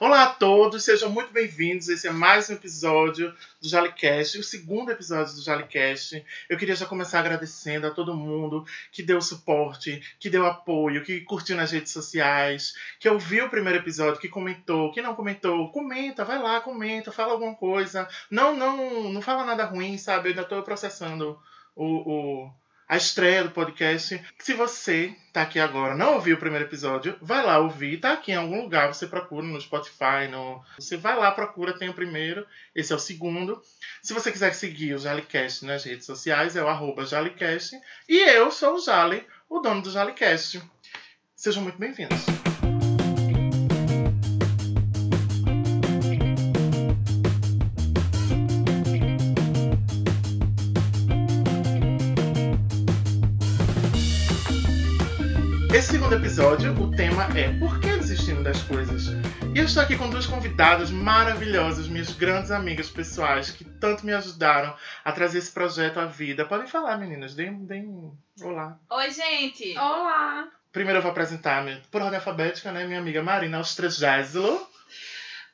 Olá a todos, sejam muito bem-vindos. Esse é mais um episódio do Jalicast, o segundo episódio do Jalicast. Eu queria já começar agradecendo a todo mundo que deu suporte, que deu apoio, que curtiu nas redes sociais, que ouviu o primeiro episódio, que comentou, que não comentou. Comenta, vai lá, comenta, fala alguma coisa. Não, não, não fala nada ruim, sabe? Eu ainda tô processando o, o a estreia do podcast. Se você tá aqui agora, não ouviu o primeiro episódio, vai lá ouvir, tá aqui em algum lugar, você procura no Spotify, no... você vai lá, procura, tem o primeiro, esse é o segundo. Se você quiser seguir o Jalicast nas redes sociais, é o arroba Jalicast. E eu sou o Jali, o dono do Jalicast. Sejam muito bem-vindos. Segundo episódio, o tema é Por que desistindo das coisas? E eu estou aqui com duas convidadas maravilhosas, minhas grandes amigas pessoais, que tanto me ajudaram a trazer esse projeto à vida. Podem falar, meninas, deem, deem um olá. Oi, gente! Olá! Primeiro eu vou apresentar, por ordem alfabética, né, minha amiga Marina Austragésilo.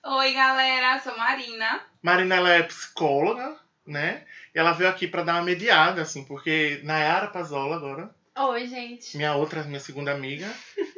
Oi, galera, sou Marina. Marina, ela é psicóloga, né? E ela veio aqui para dar uma mediada, assim, porque Nayara Pazola agora Oi, gente. minha outra, minha segunda amiga,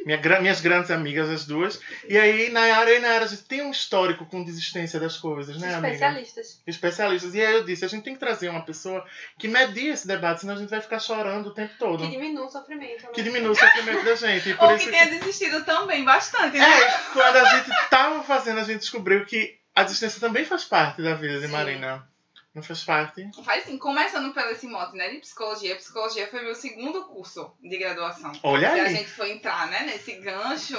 minha, minhas grandes amigas, as duas. E aí, Nayara e Nayara, a gente tem um histórico com desistência das coisas, né, amiga? Especialistas. Especialistas. E aí eu disse, a gente tem que trazer uma pessoa que media esse debate, senão a gente vai ficar chorando o tempo todo. Que diminua o sofrimento. né? Que diminua o sofrimento da gente. E por Ou que tenha desistido também bastante, né? É, quando a gente tava fazendo, a gente descobriu que a desistência também faz parte da vida de Sim. Marina. Não faz parte? Faz assim, começando pelo esse mote, né, de psicologia. Psicologia foi meu segundo curso de graduação. Olha Que a aí. gente foi entrar, né, nesse gancho.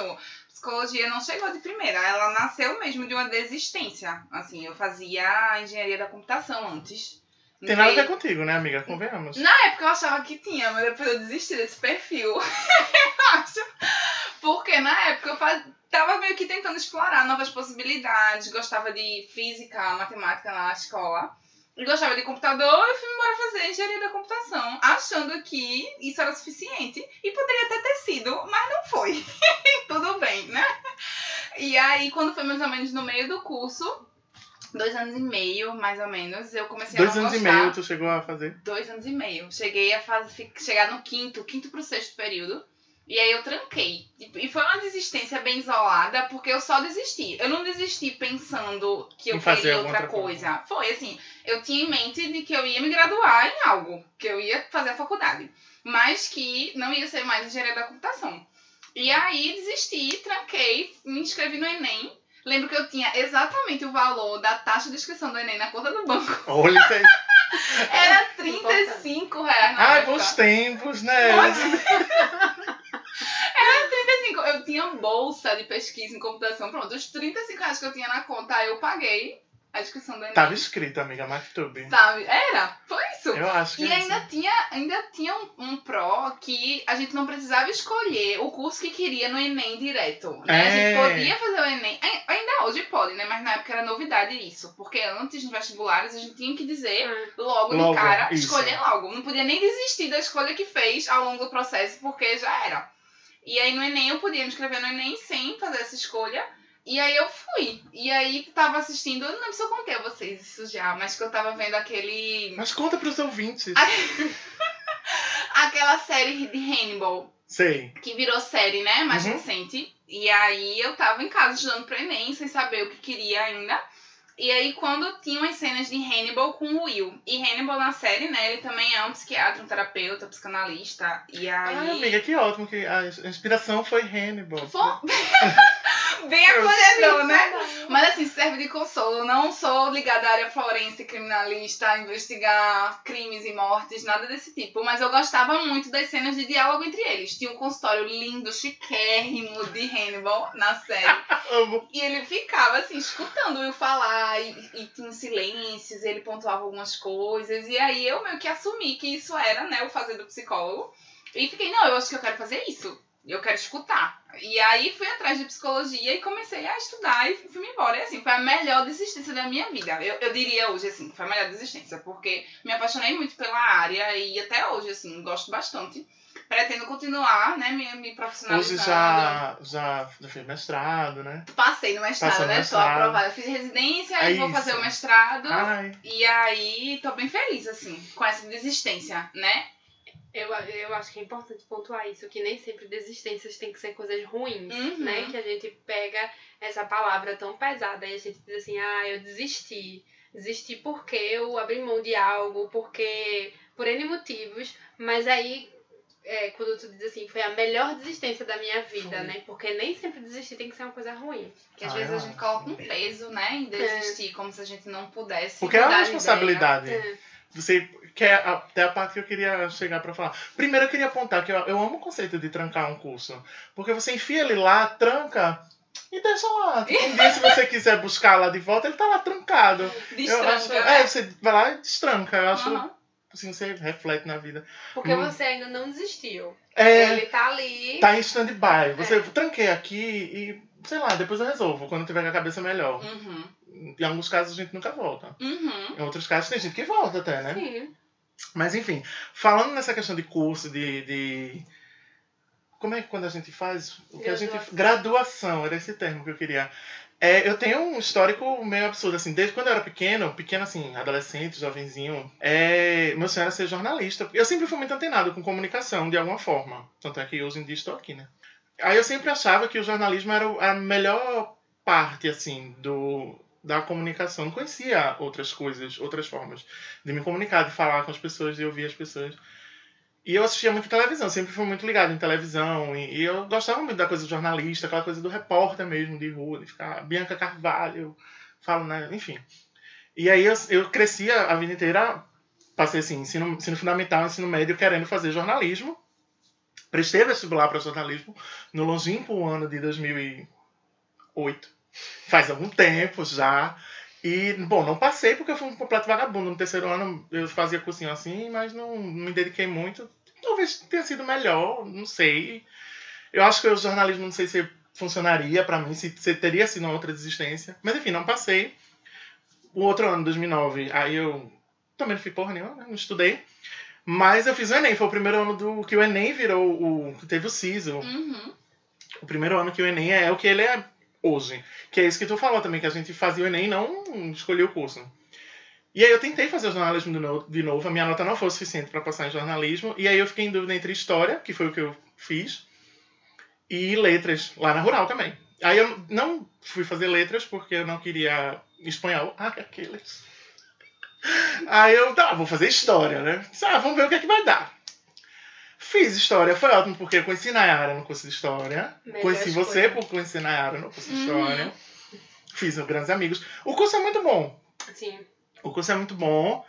Psicologia não chegou de primeira, ela nasceu mesmo de uma desistência. Assim, eu fazia engenharia da computação antes. Tem nada a ver contigo, né, amiga? Convenhamos. Na época eu achava que tinha, mas depois eu desisti desse perfil. eu acho. Porque na época eu faz... tava meio que tentando explorar novas possibilidades. Gostava de física, matemática na escola. Gostava de computador e fui embora fazer engenharia da computação, achando que isso era suficiente. E poderia até ter sido, mas não foi. Tudo bem, né? E aí, quando foi mais ou menos no meio do curso, dois anos e meio, mais ou menos, eu comecei Dois a não anos e meio tu chegou a fazer? Dois anos e meio. Cheguei a fase, fi- chegar no quinto, quinto pro sexto período. E aí eu tranquei. E e foi uma desistência bem isolada, porque eu só desisti. Eu não desisti pensando que eu queria outra outra coisa. Foi assim, eu tinha em mente de que eu ia me graduar em algo, que eu ia fazer a faculdade. Mas que não ia ser mais engenharia da computação. E aí desisti, tranquei, me inscrevi no Enem. Lembro que eu tinha exatamente o valor da taxa de inscrição do Enem na conta do banco. Olha isso aí. Era 35 reais na Ai, época. bons tempos, né? 35. Eu tinha bolsa de pesquisa em computação. Pronto, os 35 reais que eu tinha na conta, eu paguei a inscrição do Enem. Tava escrito, amiga, MacTube. Sabe? Era. Foi isso. Eu acho que E é ainda isso. tinha, ainda tinha um, um pró que a gente não precisava escolher o curso que queria no Enem direto. Né? A É. gente podia fazer o Enem. Ai- Ainda hoje pode, né? Mas na época era novidade isso. Porque antes, nos vestibulares, a gente tinha que dizer logo, Logo, de cara, isso. escolher logo. Não podia nem desistir da escolha que fez ao longo do processo, porque já era. E aí no Enem eu podia me inscrever no Enem sem fazer essa escolha. E aí eu fui. E aí tava assistindo, eu não lembro se eu contei a vocês isso já, mas que eu tava vendo aquele. Mas conta pros ouvintes. aquela série de Hannibal, Sei. que virou série, né? Mais Uhum. recente. E aí eu tava em casa estudando pro Enem, sem saber o que queria ainda. E aí, quando tinha umas cenas de Hannibal com o Will. E Hannibal na série, né? Ele também é um psiquiatra, um terapeuta, psicanalista. E aí. Ai, amiga, que ótimo que a inspiração foi Hannibal. Fo- Bem acolhedor, né? Mas assim, serve de consolo. Não sou ligada à área forense, criminalista, a investigar crimes e mortes, nada desse tipo. Mas eu gostava muito das cenas de diálogo entre eles. Tinha um consultório lindo, chiquérrimo de Hannibal na série. Amo. E ele ficava assim, escutando o Will falar, e, e tinha silêncios, ele pontuava algumas coisas. E aí eu meio que assumi que isso era, né, o fazer do psicólogo. E fiquei, não, eu acho que eu quero fazer isso. Eu quero escutar. E aí fui atrás de psicologia e comecei a estudar e fui embora. E assim, foi a melhor desistência da minha vida. Eu, eu diria hoje, assim, foi a melhor desistência, porque me apaixonei muito pela área e até hoje, assim, gosto bastante. Pretendo continuar, né, me, me Hoje profissionalizando. já, já, já fez mestrado, né? Passei no mestrado, Passou né? mestrado. Tô aprovada. Fiz residência É e vou fazer o mestrado. Ai, E aí, tô bem feliz, assim, com essa desistência, né? Eu, eu acho que é importante pontuar isso, que nem sempre desistências têm que ser coisas ruins, Uhum. né? Que a gente pega essa palavra tão pesada e a gente diz assim, ah, eu desisti. Desisti porque eu abri mão de algo, porque... Por N motivos, mas aí... É, quando tu diz assim, foi a melhor desistência da minha vida, Foi. né? Porque nem sempre desistir tem que ser uma coisa ruim. Que às Ah, vezes a gente coloca um peso, né, em desistir, como se a gente não pudesse. porque é uma responsabilidade. É. Você quer até a parte que eu queria chegar pra falar. Primeiro eu queria apontar que eu, eu amo o conceito de trancar um curso. Porque você enfia ele lá, tranca e deixa lá. Tipo, um dia, se você quiser buscar lá de volta, ele tá lá trancado. ideia. eu acho, Destranca, é, você vai lá e destranca. Eu acho Aham. Assim, você reflete na vida. Porque Hum. você ainda não desistiu. É, Ele tá ali. tá em stand-by. Você É. tranquei aqui e, sei lá, depois eu resolvo, quando tiver com a cabeça melhor. Uhum. Em alguns casos a gente nunca volta. Uhum. Em outros casos tem gente que volta até, né? Sim. Mas enfim, falando nessa questão de curso, de. de... Como é que quando a gente faz? O que a gente. Graduação, era esse termo que eu queria. É, eu tenho um histórico meio absurdo, assim, desde quando eu era pequeno, pequeno assim, adolescente, jovenzinho, é, meu sonho era ser jornalista. Eu sempre fui muito antenado com comunicação, de alguma forma. Tanto é que hoje em dia estou aqui, né? Aí eu sempre achava que o jornalismo era a melhor parte, assim, do, da comunicação. Não conhecia outras coisas, outras formas de me comunicar, de falar com as pessoas, de ouvir as pessoas. E eu assistia muito televisão, sempre fui muito ligado em televisão. E, eu gostava muito da coisa do jornalista, aquela coisa do repórter mesmo, de rua, de ficar. Bianca Carvalho, falo, né? Enfim. E aí eu, eu cresci a a vida inteira, passei assim, ensino, ensino fundamental, ensino médio, querendo fazer jornalismo. Prestei vestibular para jornalismo no longínquo ano de 2008. Faz algum tempo já. E, bom, não passei porque eu fui um completo vagabundo. No terceiro ano eu fazia cursinho assim, mas não, não me dediquei muito. Talvez tenha sido melhor, não sei. Eu acho que o jornalismo, não sei se funcionaria pra mim, se, se teria sido uma outra desistência. Mas enfim, não passei. O outro ano, 2009, aí eu também não fui porra nenhuma, né? não estudei. Mas eu fiz o Enem, foi o primeiro ano do que o Enem virou o. que teve o CISO. Uhum. O primeiro ano que o Enem é o que ele é hoje. Que é isso que tu falou também, que a gente fazia o Enem e não escolhia o curso. E aí eu tentei fazer jornalismo de novo, de novo, a minha nota não foi suficiente para passar em jornalismo, e aí eu fiquei em dúvida entre história, que foi o que eu fiz, e letras, lá na Rural também. Aí eu não fui fazer letras porque eu não queria espanhol. Ah, aqueles. Aí eu, tá, vou fazer história, né? Ah, vamos ver o que é que vai dar. Fiz história, foi ótimo, porque eu conheci Nayara no curso de história. Melhor conheci você por conhecer Nayara no curso de Uhum. história. Fiz grandes amigos. O curso é muito bom. Sim. O curso é muito bom.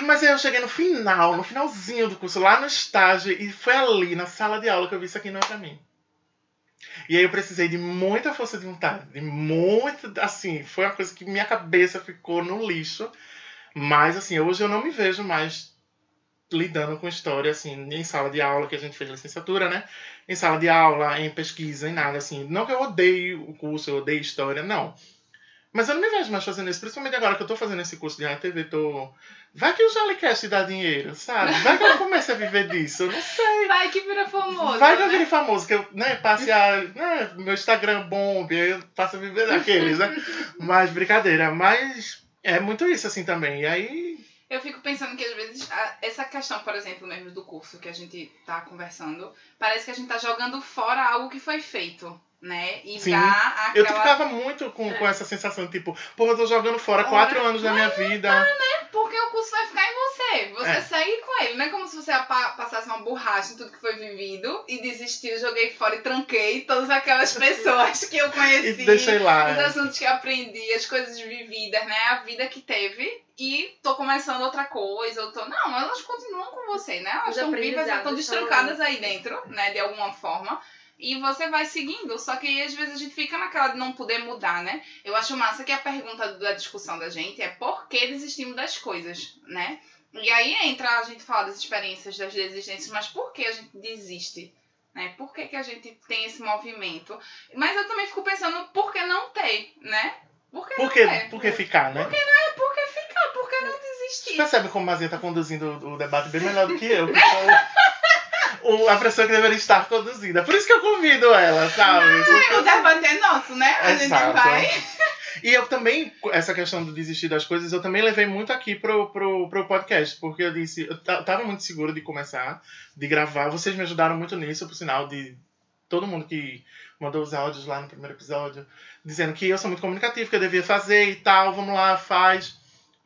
Mas aí eu cheguei no final, no finalzinho do curso, lá no estágio, e foi ali, na sala de aula, que eu vi isso aqui não é pra mim. E aí eu precisei de muita força de vontade, de muito, assim, foi uma coisa que minha cabeça ficou no lixo. Mas, assim, hoje eu não me vejo mais lidando com história, assim, em sala de aula, que a gente fez licenciatura, né? Em sala de aula, em pesquisa, em nada, assim. Não que eu odeie o curso, eu odeio história, não. Mas eu não me vejo mais fazendo isso, principalmente agora que eu tô fazendo esse curso de RTV, tô... Vai que o Jolicast dá dinheiro, sabe? Vai que eu comece a viver disso, eu não sei. Vai que vira famoso. Vai que eu né? vire famoso, que eu né, passe a. Né, meu Instagram bombe, eu passo a viver daqueles, né? Mas brincadeira, mas é muito isso assim também. E aí. Eu fico pensando que às vezes a- essa questão, por exemplo, mesmo do curso que a gente tá conversando, parece que a gente tá jogando fora algo que foi feito, né? E Sim. aquela. Eu ficava muito com, É. com essa sensação, tipo, porra, eu tô jogando fora Ora, quatro anos da minha vida. Porque o curso vai ficar em você. Você É. segue com ele. Não é como se você passasse uma borracha em tudo que foi vivido e desistiu, joguei fora e tranquei todas aquelas pessoas que eu E conheci. deixei lá. Os assuntos que eu aprendi, as coisas vividas, né? A vida que teve. E tô começando outra coisa. Eu tô... Não, elas continuam com você, né? Elas estão vivas, elas estão destrancadas aí dentro, né? De alguma forma. E você vai seguindo. Só que aí, às vezes a gente fica naquela de não poder mudar, né? Eu acho massa que a pergunta da discussão da gente é por que desistimos das coisas, né? E aí entra a gente falar das experiências das desistências, mas por que a gente desiste? Né? Por que, que a gente tem esse movimento? Mas eu também fico pensando, por que não ter, né? Por que Por não que, ter? por que ficar, né? Por que ficar? Por que não Você desistir? percebe como o Mazia tá conduzindo o o debate bem melhor do que eu. o- a pessoa que deveria estar conduzida. Por isso que eu convido ela, sabe? O debate é nosso, né? A gente vai. E eu também, essa questão do desistir das coisas, eu também levei muito aqui pro, pro, pro podcast, porque eu disse, eu ta- tava muito seguro de começar, de gravar. Vocês me ajudaram muito nisso, por sinal, de todo mundo que mandou os áudios lá no primeiro episódio, dizendo que eu sou muito comunicativo, que eu devia fazer e tal, vamos lá, faz.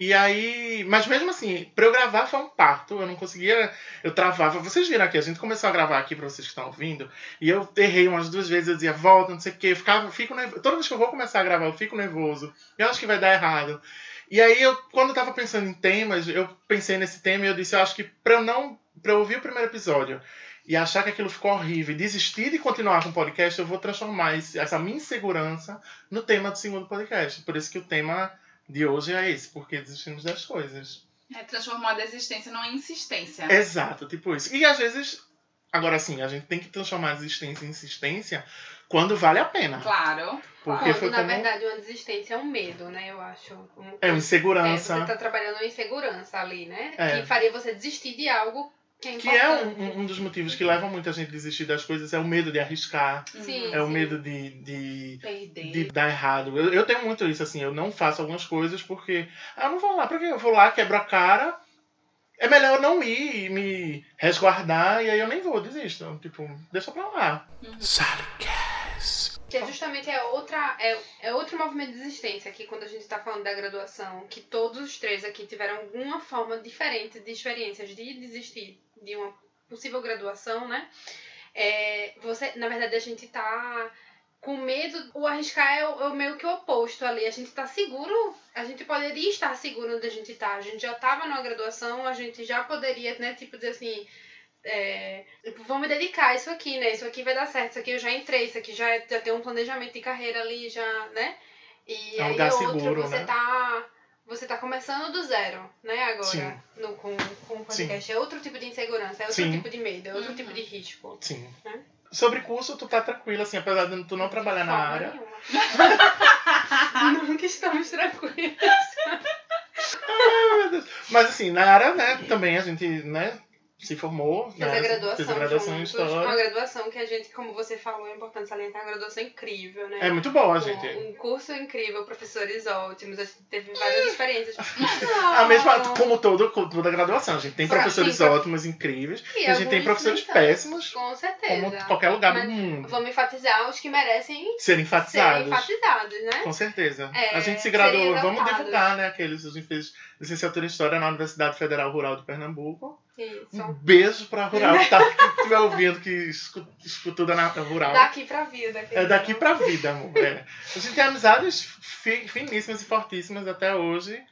E aí, mas mesmo assim, pra eu gravar foi um parto, eu não conseguia, eu travava. Vocês viram aqui, a gente começou a gravar aqui pra vocês que estão ouvindo, e eu errei umas duas vezes, eu dizia, volta, não sei o quê, eu ficava, fico nervoso. Toda vez que eu vou começar a gravar, eu fico nervoso. Eu acho que vai dar errado. E aí, eu, quando eu tava pensando em temas, eu pensei nesse tema e eu disse, eu acho que pra eu não. pra eu ouvir o primeiro episódio e achar que aquilo ficou horrível e desistir de continuar com o podcast, eu vou transformar essa minha insegurança no tema do segundo podcast. Por isso que o tema de hoje é esse, porque desistimos das coisas. É transformar a desistência numa insistência. Exato, tipo isso. E às vezes, agora sim, a gente tem que transformar a existência em insistência quando vale a pena. Claro. Porque Quando, foi na como. verdade, uma desistência é um medo, né? Eu acho. Um- É uma É, insegurança. você tá trabalhando uma insegurança ali, né? É. Que faria você desistir de algo que é Que é um, um- dos motivos que levam muita gente a desistir das coisas, é o medo de arriscar, Sim, é o sim. medo de, de, Perder. de dar errado. Eu, eu tenho muito isso, assim, eu não faço algumas coisas porque. Ah, eu não vou lá, pra quê? Eu vou lá, quebro a cara. É melhor eu não ir e me resguardar e aí eu nem vou, desisto. Tipo, deixa pra lá. Que é justamente é outra, é, é outro movimento de desistência aqui quando a gente está falando da graduação, que todos os três aqui tiveram alguma forma diferente de experiências de desistir de uma possível graduação, né? É, você, na verdade, a gente tá com medo, o arriscar é o, é o meio que o oposto ali. A gente tá seguro, a gente poderia estar seguro onde a gente tá. A gente já tava numa graduação, a gente já poderia, né, tipo, dizer assim, é, vou me dedicar a isso aqui, né? Isso aqui vai dar certo, isso aqui eu já entrei, isso aqui já, já tem um planejamento de carreira ali, já, né? E É um aí lugar outro, seguro, você né? tá. Você tá começando do zero, né, agora, Sim. no, com, com o podcast. É outro tipo de insegurança, é outro Sim. tipo de medo, é outro Uhum. tipo de risco. Sim. Né? Sobre curso, tu tá tranquila, assim, apesar de tu não trabalhar na área. Nunca estamos tranquilos. Mas assim, na área, né, também a gente, né, se formou. Fez né, a graduação. Fez a graduação em juntos. Uma História. graduação que a gente, como você falou, é importante salientar, uma graduação incrível, né? É muito boa, Um- gente. Um curso incrível, professores ótimos, a gente teve várias experiências. A mesma, como todo, como toda graduação, a gente tem professores sim, ótimos, incríveis, E e a gente tem professores péssimos, Com certeza. como qualquer lugar Mas do mundo. Vamos enfatizar os que merecem serem enfatizados. enfatizados, né? Com certeza. É, a gente se graduou, vamos divulgar, né? Aqueles, a gente fez licenciatura em História na Universidade Federal Rural de Pernambuco. Um Isso. beijo pra Rural, que tá, que estiver ouvindo, que escu- escutou da Rural. Daqui pra vida. É daqui pra vida, amor. É. A gente tem amizades fi- finíssimas e fortíssimas até hoje.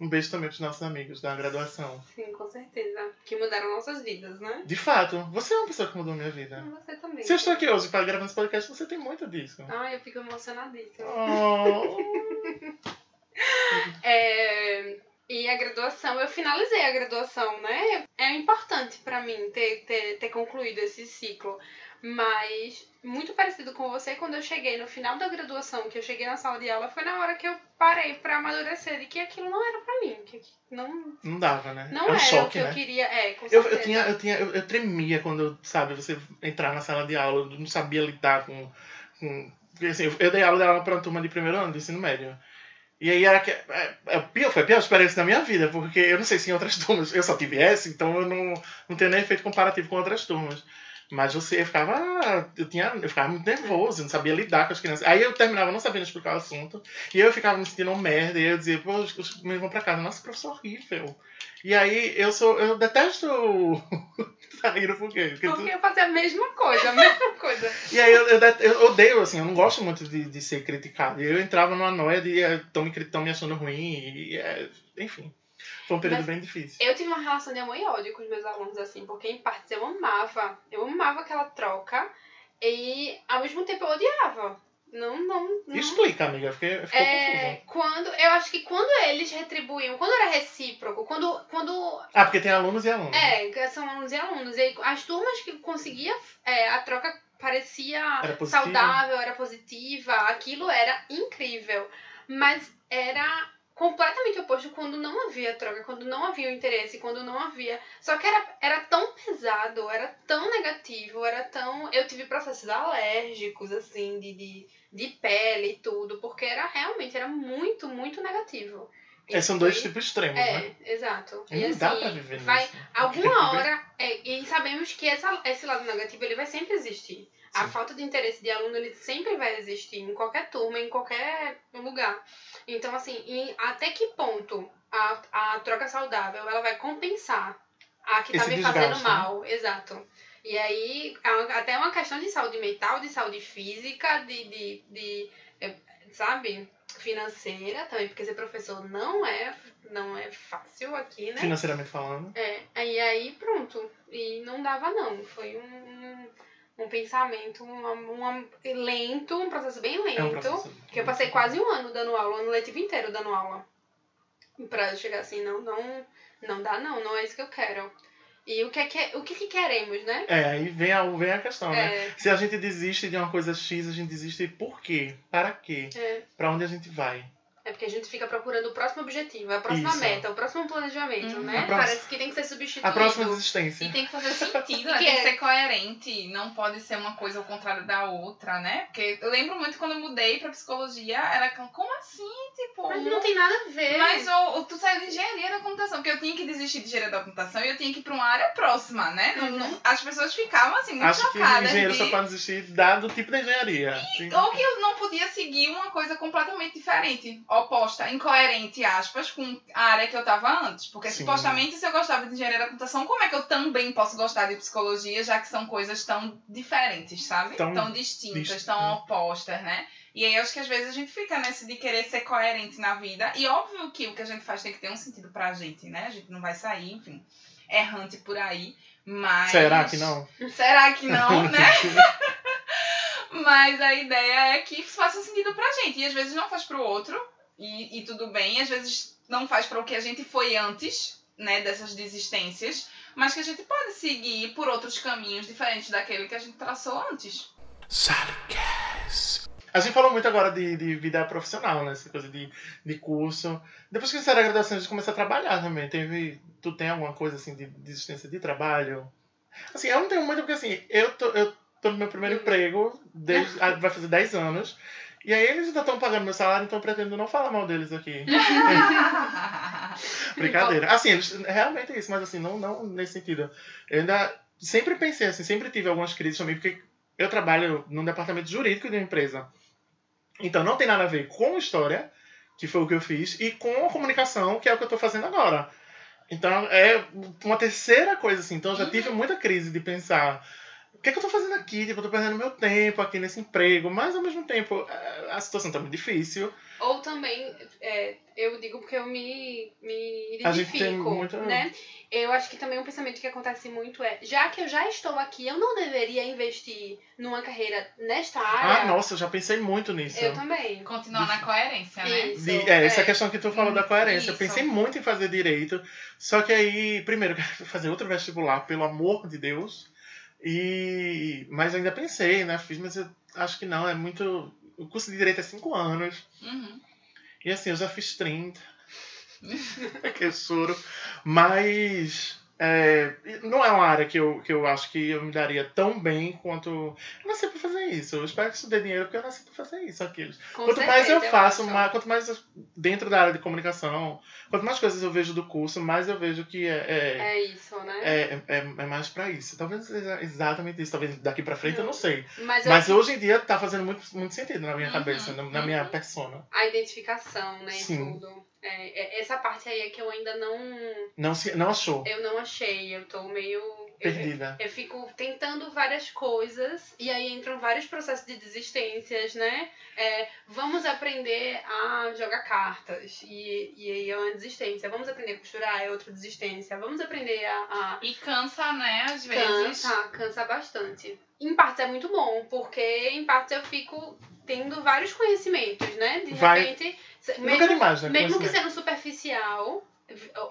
Um beijo também pros nossos amigos da graduação. Sim, com certeza. Que mudaram nossas vidas, né? De fato, você é uma pessoa que mudou minha vida. Você também. Se eu estou aqui hoje para gravando esse podcast, você tem muito disso. Ai, eu fico emocionadíssima. Oh. É, e a graduação, eu finalizei a graduação, né? É importante pra mim ter, ter, ter concluído esse ciclo. Mas, muito parecido com você, quando eu cheguei no final da graduação, que eu cheguei na sala de aula, foi na hora que eu parei pra amadurecer de que aquilo não era pra mim. Que não, Não dava, né? não é um era choque, o que né? eu queria. É, com Eu, certeza. eu, tinha, eu, tinha, eu, eu tremia quando, sabe, você entrar na sala de aula, eu não sabia lidar com. com assim, eu, eu dei aula, dei aula para uma turma de primeiro ano de ensino médio. E aí era que. É, é, pior, foi a pior experiência da minha vida, porque eu não sei se em outras turmas. Eu só tive essa, então eu não, não tenho nem efeito comparativo com outras turmas. Mas você eu ficava. Eu, tinha, eu ficava muito nervoso, não sabia lidar com as crianças. Aí eu terminava não sabendo explicar o assunto. E eu ficava me sentindo um merda. E eu dizia, pô, os, os meninos vão pra casa. Nossa, professor horrível. E aí eu sou. Eu detesto. tá rindo por quê? Porque tu- Porque eu fazia a mesma coisa, a mesma coisa. e aí eu, eu, eu odeio, assim, eu não gosto muito de, de ser criticado. E eu entrava numa noia de estão me, cri- tão me achando ruim. E, é, enfim. Foi um período Mas- bem difícil. Eu tive uma relação de amor e ódio com os meus alunos, assim, porque em partes eu amava. Eu amava aquela troca e ao mesmo tempo eu odiava. Não, não, não. Explica, amiga, porque ficou É, quando, eu acho que quando eles retribuíam, quando era recíproco, quando, quando Ah, porque tem alunos e alunos. é, são alunos e alunos, e as turmas que conseguia, é, a troca parecia Era saudável, era positiva, aquilo era incrível, mas era completamente oposto quando não havia troca, quando não havia o interesse, quando não havia. Só que era, era tão pesado, era tão negativo, era tão. Eu tive processos alérgicos, assim, de, de, de pele e tudo, porque era realmente, era muito, muito negativo. É, são dois tipos extremos, é, né? exato. Não e assim, dá pra viver vai, nisso. alguma hora, é, e sabemos que essa, esse lado negativo ele vai sempre existir. A Sim. falta de interesse de aluno ele sempre vai existir em qualquer turma, em qualquer lugar. Então, assim, até que ponto a, a troca saudável ela vai compensar a que tá Esse me desgaste, fazendo né? mal? Exato. E aí, é até uma questão de saúde mental, de saúde física, de, de, de é, sabe, financeira também, porque ser professor não é, não é fácil aqui, né? Financeiramente falando. É, aí, aí pronto. E não dava não. Foi um, um pensamento uma, uma- lento, um processo bem lento. É um processo. Que eu passei quase um ano dando aula, um ano letivo inteiro dando aula. Pra chegar assim, não, não, não dá não, não é isso que eu quero. E o que é que, o que, que queremos, né? É, aí vem a, vem a questão, né? É, Se a gente desiste de uma coisa X, a gente desiste por quê? Para quê? é, Pra onde a gente vai? É porque a gente fica procurando o próximo objetivo, a próxima Isso. meta, o próximo planejamento, Uhum. né? Próxima- Parece que tem que ser substituído. A próxima desistência. E tem que fazer sentido, né? Que Tem que é- ser coerente. Não pode ser uma coisa ao contrário da outra, né? Porque eu lembro muito quando eu mudei pra psicologia, era como assim? Tipo, Mas não tem nada a ver. Mas o, o- tu saiu de engenharia da computação, porque eu tinha que desistir de engenharia da computação e eu tinha que ir pra uma área próxima, né? Não- Uhum. não- as pessoas ficavam assim, muito Acho que chocadas. engenheiro de... só pode desistir dado o tipo de engenharia. Sim. Ou que eu não podia seguir uma coisa completamente diferente, oposta, incoerente, aspas, com a área que eu tava antes. Porque Sim. supostamente, se eu gostava de engenharia da computação, como é que eu também posso gostar de psicologia, já que são coisas tão diferentes, sabe? Tão distintas, dist- tão opostas, né? E aí eu acho que às vezes a gente fica nesse de querer ser coerente na vida. E óbvio que o que a gente faz tem que ter um sentido pra gente, né? A gente não vai sair, enfim, errante por aí. Mas. Será que não? Será que não, né? Mas a ideia é que faça sentido pra gente. E às vezes não faz pro outro. E, e tudo bem. Às vezes não faz para o que a gente foi antes, né? Dessas desistências. Mas que a gente pode seguir por outros caminhos diferentes daquele que a gente traçou antes. A gente falou muito agora de, de vida profissional, né? Essa coisa de, de curso. Depois que você da graduação, a gente começa a trabalhar também. Teve, tu tem alguma coisa assim de desistência de trabalho? Assim, eu não tenho muito, porque assim, eu tô, eu tô no meu primeiro emprego, desde, ah, vai fazer 10 anos. E aí eles ainda estão pagando meu salário, então eu pretendo não falar mal deles aqui. Brincadeira. Assim, eles, realmente é isso, mas assim, não, não nesse sentido. Eu ainda sempre pensei assim, sempre tive algumas crises também, porque eu trabalho num departamento jurídico de uma empresa. Então não tem nada a ver com história, que foi o que eu fiz, e com a comunicação, que é o que eu tô fazendo agora. Então é uma terceira coisa, assim. Então eu já tive muita crise de pensar. O que, é que eu tô fazendo aqui? Tipo, eu tô perdendo meu tempo aqui nesse emprego, mas ao mesmo tempo eh, a situação tá muito difícil. Ou também, é, eu digo porque eu me, me A gente tem identifico, muito- né? Eu acho que também um pensamento que acontece muito é, já que eu já estou aqui, eu não deveria investir numa carreira nesta área? Ah, nossa, eu já pensei muito nisso. Eu também. Continuar na coerência, né? Isso, De- é, essa é. questão que tu falou da coerência. Eu Isso. pensei muito em fazer direito, só que aí, primeiro, eu quero fazer outro vestibular, pelo amor de Deus. E mas eu ainda pensei, né? Fiz, mas eu acho que não, é muito. O curso de direito é 5 anos. Uhum. E assim, eu já fiz 30. que choro. Mas é, não é uma área que eu, que eu acho que eu me daria tão bem quanto. Eu nasci pra fazer isso. Eu espero que isso dê dinheiro porque eu nasci pra fazer isso, aqueles. Com Quanto mais eu certeza, faço, mais, quanto mais eu- dentro da área de comunicação, quanto mais coisas eu vejo do curso, mais eu vejo que é, é, É isso, né? é, é, é mais pra isso. Talvez seja exatamente isso. Talvez daqui pra frente eu não sei. Mas, eu Mas hoje em dia tá fazendo muito, muito sentido na minha Uhum, cabeça, na, na minha uhum. persona. a identificação, né? Sim. Tudo. É, é- essa parte aí é que eu ainda não. Não, se, não achou. Eu não achei. Eu tô meio. eu- Perdida. Eu fico tentando várias coisas e aí entram vários processos de desistências, né? É, vamos aprender a jogar cartas e, e aí é uma desistência. Vamos aprender a costurar, é outra desistência. Vamos aprender a, a E cansa, né? Às vezes. Cansa, cansa bastante. Em partes é muito bom, porque em partes eu fico tendo vários conhecimentos, né? De Vai- repente, mesmo, demais, né? mesmo que sendo superficial,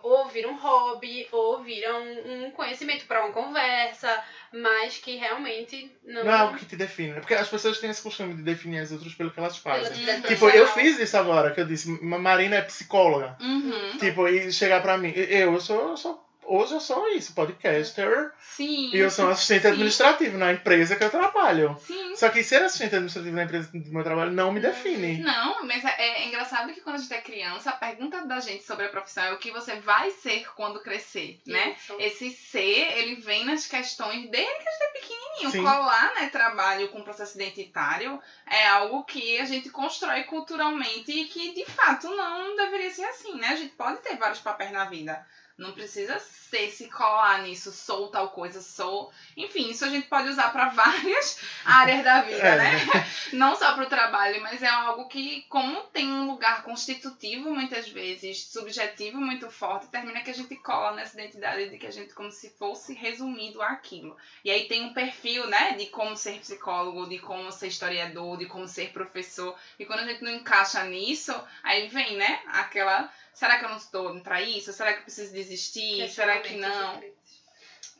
ou vira um hobby, ou vira um, um conhecimento para uma conversa, mas que realmente não. Não é algo que te define. né? Porque as pessoas têm esse costume de definir as outras pelo que elas fazem. Tipo, eu fiz isso agora, que eu disse, "Ma- Marina é psicóloga. Uhum. Tipo, e chegar pra mim, eu sou, eu sou hoje eu sou isso, podcaster, Sim. e eu sou um assistente Sim. administrativo na empresa que eu trabalho. Sim. Só que ser assistente administrativo na empresa do meu trabalho não me define. Não, mas é, é engraçado que quando a gente é criança, a pergunta da gente sobre a profissão é o que você vai ser quando crescer, né? Isso. Esse ser, ele vem nas questões desde que a gente é pequenininho. Sim. Colar, né, trabalho com processo identitário é algo que a gente constrói culturalmente e que, de fato, não deveria ser assim, né? A gente pode ter vários papéis na vida. Não precisa ser se colar nisso, sou tal coisa, sou. Enfim, isso a gente pode usar para várias áreas da vida, É. né? Não só para o trabalho, mas é algo que, como tem um lugar constitutivo, muitas vezes, subjetivo muito forte, termina que a gente cola nessa identidade de que a gente como se fosse resumido àquilo. E aí tem um perfil, né, de como ser psicólogo, de como ser historiador, de como ser professor. E quando a gente não encaixa nisso, aí vem, né, aquela. Será que eu não estou pra isso? Será que eu preciso desistir? Será que não?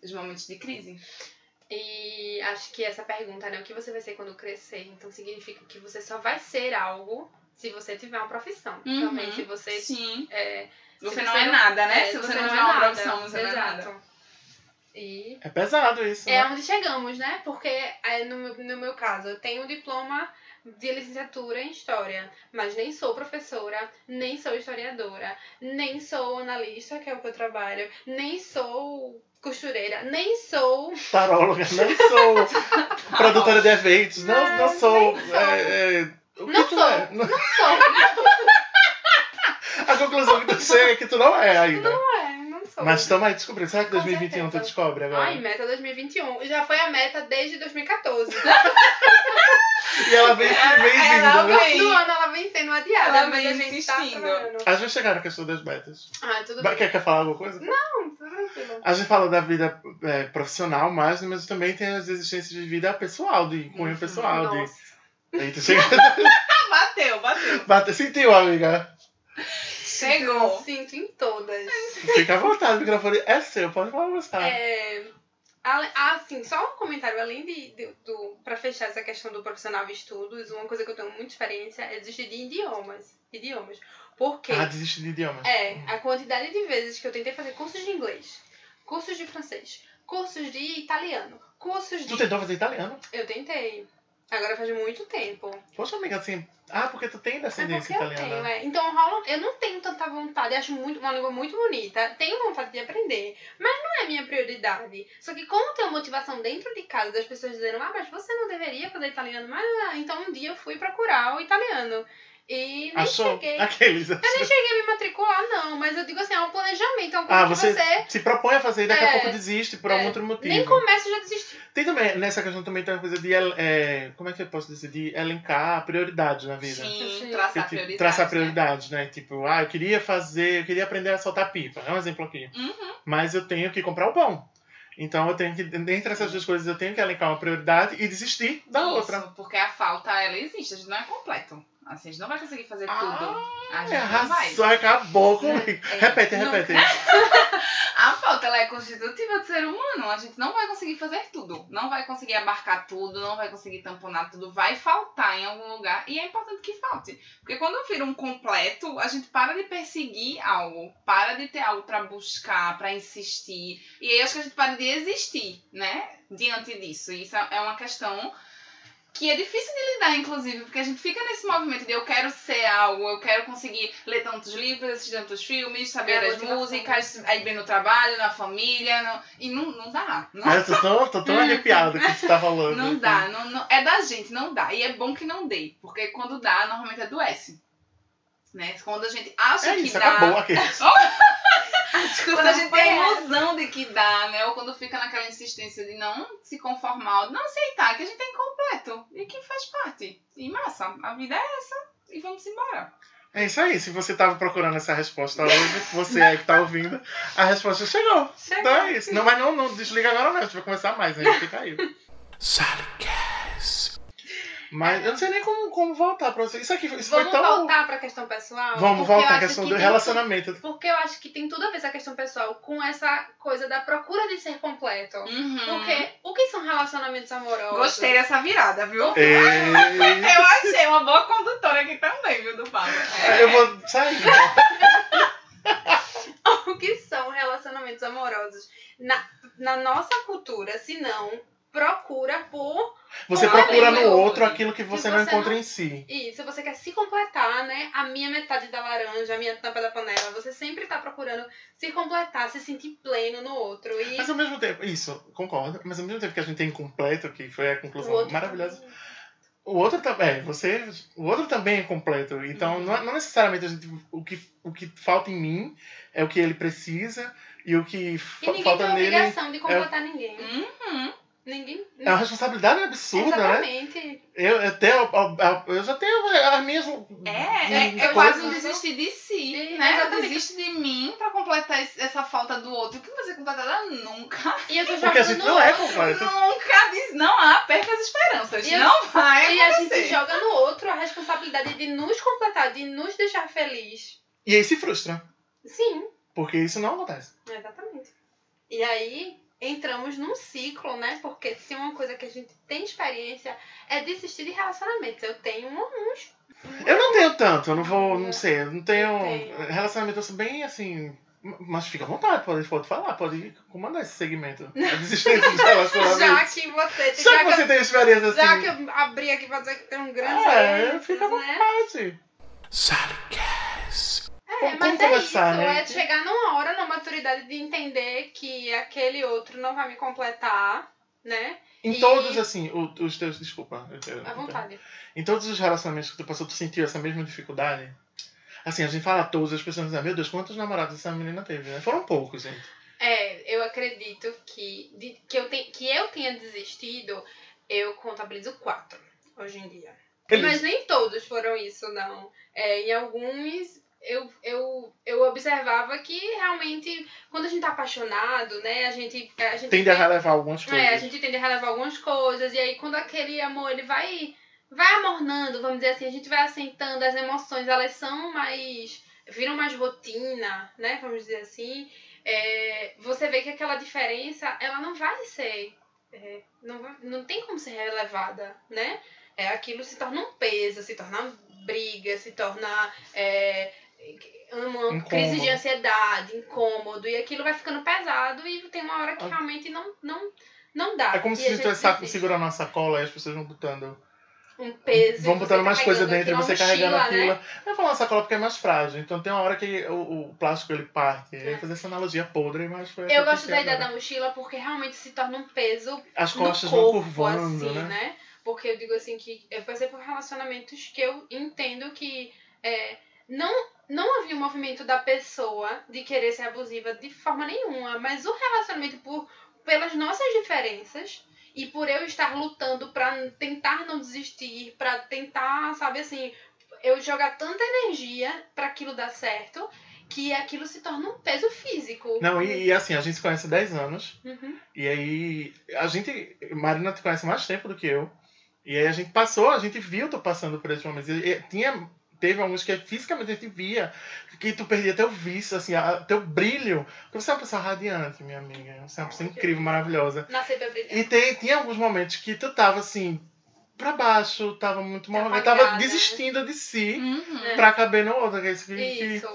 Os momentos de crise. E acho que essa pergunta, né? O que você vai ser quando crescer? Então significa que você só vai ser algo se você tiver uma profissão. Uhum. Também, se você. Sim. É, Você se não você é não- nada, né? é, Se você, você não não tiver é uma nada. profissão, você não é nada. Exato. E É pesado isso. é né? onde chegamos, né? Porque é, no, meu, no meu caso, eu tenho um diploma de licenciatura em História, mas nem sou professora, nem sou historiadora, nem sou analista, que é o que eu trabalho, nem sou costureira, nem sou. Taróloga, não sou produtora de eventos, não, não, Não, sou. nem sou. é, é, Não tu sou. é? Não- Não sou. A conclusão que tu chega é que tu não é ainda. Não é, não sou. Mas estamos aí descobrindo. Será que Com 2021 tu certeza. descobre agora? Ai, meta 2021. Já foi a meta desde 2014. E ela vem, vem Ela vindo. né? vem. No ano ela vem sendo adiada, Ela mas vem a gente tá insistindo. trabalhando. A gente chegar na questão das metas. Ah, tudo bem. Quer, quer falar alguma coisa? Não, tudo tranquilo. A gente fala da vida é, profissional mais, mas também tem as existências de vida pessoal, de cunho Uhum. pessoal. De... Nossa. Eita, chega... Bateu, bateu. Bate- Sentiu, amiga? Chegou. Sinto em todas. Fica à vontade, o microfone é seu, pode falar você. É, ah, assim, só um comentário, além de, de- do, pra fechar essa questão do profissional de estudos, uma coisa que eu tenho muita experiência é desistir de idiomas. Idiomas. Porque Ah, desiste de idiomas. é a quantidade de vezes que eu tentei fazer cursos de inglês, cursos de francês, cursos de italiano, cursos de. Tu tentou fazer italiano? Eu tentei. Agora faz muito tempo. Poxa, amiga, assim. Ah, porque tu tem É descendência eu italiana. tenho, é. Então rola, eu não tenho tanta vontade, acho muito, uma língua muito bonita, tenho vontade de aprender, mas não é minha prioridade. Só que como tem uma motivação dentro de casa das pessoas dizendo, ah, mas você não deveria fazer italiano, mas ah, então um dia eu fui procurar o italiano. E nem Achou? cheguei. Aqueles. Eu nem cheguei a me matricular, não, mas eu digo assim, é um planejamento, é coisa Ah, que você você se propõe a fazer e daqui a É. pouco desiste por algum É. outro motivo. nem começa e já desistiu. Tem também, nessa questão também tem uma coisa de. el- É, como é que eu posso dizer? De elencar prioridades na vida. Sim, Sim. traçar Tipo, prioridades. traçar né? prioridades, né? Tipo, ah, eu queria fazer, eu queria aprender a soltar pipa. É um exemplo aqui. Uhum. Mas eu tenho que comprar o pão. Então eu tenho que, dentre essas duas coisas, eu tenho que elencar uma prioridade e desistir da Isso, outra. Porque a falta, ela existe, a gente não é completo. Assim, a gente não vai conseguir fazer Ah, tudo. A gente não vai. arrasou, acabou comigo. É, repete, não- repete. A falta ela é constitutiva do ser humano. A gente não vai conseguir fazer tudo. Não vai conseguir abarcar tudo, não vai conseguir tamponar tudo. Vai faltar em algum lugar. E é importante que falte. Porque quando vira um completo, a gente para de perseguir algo. Para de ter algo pra buscar, pra insistir. E aí acho que a gente para de existir, né? Diante disso. E isso é uma questão que é difícil de lidar, inclusive, porque a gente fica nesse movimento de eu quero ser algo, eu quero conseguir ler tantos livros, assistir tantos filmes, saber É a das motivação. músicas, aí bem no trabalho, na família, no- e não, não dá. Não, eu tô tão, tô tão o que você tá falando. não dá, não, não- é da gente, não dá. E é bom que não dê, porque quando dá, normalmente adoece. Né? Quando a gente acha É que isso, dá. acabou aqui. Quando a gente tem a ilusão de que dá, né? Ou quando fica naquela insistência de não se conformar, de não aceitar que a gente é incompleto e que faz parte. E massa, a vida é essa e vamos embora. É isso aí. Se você tava procurando essa resposta hoje, você aí que tá ouvindo, a resposta chegou. Então é isso. Não, mas não, não desliga agora não. A gente vai começar mais, né? Fica aí. Mas eu não sei nem como, como voltar pra você. Isso aqui isso Vamos foi tão. voltar pra questão pessoal? Vamos Porque eu voltar à acho questão que do relacionamento. tudo- Porque eu acho que tem tudo a ver essa questão pessoal com essa coisa da procura de ser completo. Uhum. Porque o que são relacionamentos amorosos? Gostei dessa virada, viu? Ei, Eu achei uma boa condutora aqui também, viu, do Paulo. eu vou sair. o que são relacionamentos amorosos na, na nossa cultura, se não procura por Você procura no outro aquilo que você que não você encontra não- em si. isso, se você quer se completar, né? A minha metade da laranja, a minha tampa da panela, você sempre tá procurando se completar, se sentir pleno no outro. E Mas ao mesmo tempo, isso, concordo, mas ao mesmo tempo que a gente tem incompleto, que foi a conclusão maravilhosa, também. o outro também, é, você, o outro também é completo. Então, Uhum. não, não necessariamente a gente, o que o que falta em mim é o que ele precisa e o que E fa- ninguém falta tem nele obrigação de completar ninguém. Uhum. Ninguém. é uma responsabilidade absurda, né? Exatamente. Eu até eu já tenho as minhas É, é, é coisas. quase um desistir de si, É, né? Eu desisto de mim pra completar essa falta do outro. O que não vai ser completada nunca. E eu tô Porque a jogando gente no não é outro. completo. Nunca diz. Não há, perca as esperanças. E eu- não vai E a acontecer. gente joga no outro a responsabilidade de nos completar, de nos deixar feliz. E aí se frustra, Sim, porque isso não acontece. exatamente. E aí entramos num ciclo, né? Porque se uma coisa que a gente tem experiência é desistir de relacionamentos. Eu tenho uns. Eu não tenho tanto, eu não vou, não sei, eu não tenho. Eu tenho. Relacionamento eu sou bem assim. Mas fica à vontade, pode, pode falar, pode comandar esse segmento. A desistência de Já relacionamento. que você tem Já que você tem experiência assim. Já que eu abri aqui pra dizer que tem um grande É, fica à né? É, mas é isso, né? é chegar numa hora, na maturidade de entender que aquele outro não vai me completar, né? Em E- todos, assim, os teus. Desculpa. À vontade. Em todos os relacionamentos que tu passou, tu sentiu essa mesma dificuldade? Assim, a gente fala todos, as pessoas dizem, meu Deus, quantos namorados essa menina teve, né? Foram poucos, gente. É, eu acredito que, de- que, eu te, que eu tenha desistido, eu contabilizo quatro hoje em dia. Eles- Mas nem todos foram isso, não. É, em alguns eu, eu, eu observava que realmente, quando a gente tá apaixonado, né, a gente. A gente Tende a tem- relevar algumas coisas. É, a gente tende a relevar algumas coisas, e aí quando aquele amor ele vai, vai amornando, vamos dizer assim, a gente vai assentando, as emoções elas são mais. viram mais rotina, né? Vamos dizer assim. É, você vê que aquela diferença ela não vai ser. é, não, não tem como ser relevada, né? É, aquilo se torna um peso, se torna briga, se torna. É, uma Incômodo. crise de ansiedade, incômodo, e aquilo vai ficando pesado e tem uma hora que Ah. realmente não, não, não dá. É como se a gente tivesse saco desiste. segurando uma sacola e as pessoas vão botando. um peso. vão botando mais coisa dentro e você carregando aquilo. Né? Eu vou falar uma sacola porque é mais frágil. Então tem uma hora que o, o plástico ele parte. Eu ia É. fazer essa analogia podre, mas foi. Eu gosto da ideia da mochila porque realmente se torna um peso As no costas corpo, vão curvando, assim, né? Porque eu digo assim que eu passei por relacionamentos que eu entendo que é, não, não havia um movimento da pessoa de querer ser abusiva de forma nenhuma, mas o relacionamento por pelas nossas diferenças e por eu estar lutando pra tentar não desistir, pra tentar, sabe assim, eu jogar tanta energia pra aquilo dar certo, que aquilo se torna um peso físico. Não, e, e assim, a gente se conhece há 10 anos. Uhum. E aí, a gente. Marina te conhece mais tempo do que eu. E aí a gente passou, a gente viu tu passando por esse momento. E, e tinha, teve alguns que fisicamente a gente via que tu perdia teu vício, assim, a, teu brilho. Porque você é uma pessoa radiante, minha amiga. Você é uma pessoa incrível, maravilhosa. Nascer pra brilhar. E tem, tinha alguns momentos que tu tava assim, pra baixo, tava muito mal, Apagada, tava desistindo de si Uhum. Pra caber no outro. que é que- Isso.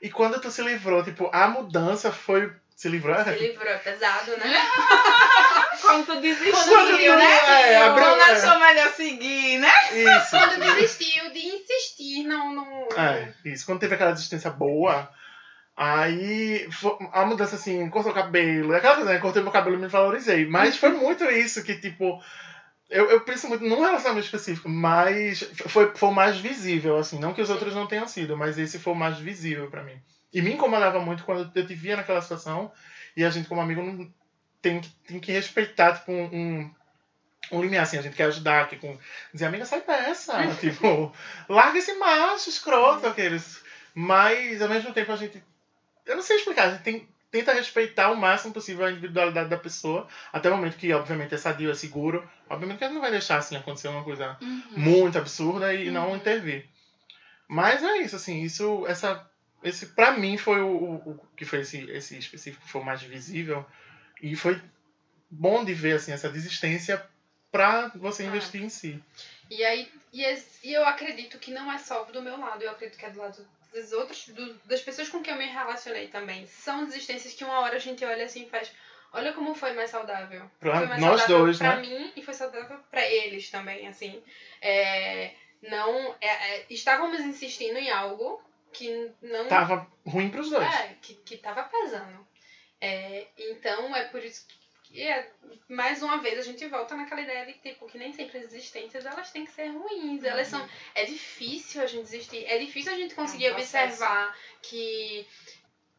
E quando tu se livrou, tipo, a mudança foi. Se livrou? Se livrou, é pesado, né? Quando tu desistiu, Quando tu- né? é, abriu- Quando é. achou melhor seguir, né? Isso. Quando desistiu de insistir no. no... É, isso. Quando teve aquela distância boa, aí a mudança assim, cortou o cabelo, aquela coisa, né? Cortei meu cabelo e me valorizei. Mas foi muito isso que, tipo. Eu, eu penso muito num relacionamento específico, mas foi, foi o mais visível, assim. Não que os outros não tenham sido, mas esse foi o mais visível pra mim. E me incomodava muito quando eu te via naquela situação e a gente, como amigo, não tem, tem que respeitar, tipo, um, um, um limiar, assim. A gente quer ajudar, que com, dizer, amiga, sai dessa. tipo, larga esse macho escroto, aqueles. Mas, ao mesmo tempo, a gente. Eu não sei explicar, a gente tem, tenta respeitar o máximo possível a individualidade da pessoa, até o momento que, obviamente, é sadio, é seguro. Obviamente que a gente não vai deixar assim acontecer uma coisa Uhum. muito absurda e não Uhum. intervir. Mas é isso, assim, isso, essa, esse pra mim foi o, o, o que foi esse, esse específico foi o mais visível e foi bom de ver, assim, essa desistência pra você Ah. investir em si. E aí, e, es- e eu acredito que não é só do meu lado, eu acredito que é do lado das outras, do- das pessoas com quem eu me relacionei também. São desistências que uma hora a gente olha assim e faz. Olha como foi mais saudável. Pra foi mais nós saudável dois, pra né? mim e foi saudável pra eles também, assim. É, não, é, é, estávamos insistindo em algo que não Tava ruim pros dois. é, que, que tava pesando. É, então é por isso que é, mais uma vez a gente volta naquela ideia de tipo, que nem sempre as existências elas têm que ser ruins. Elas são. É difícil a gente existir. É difícil a gente conseguir É um observar que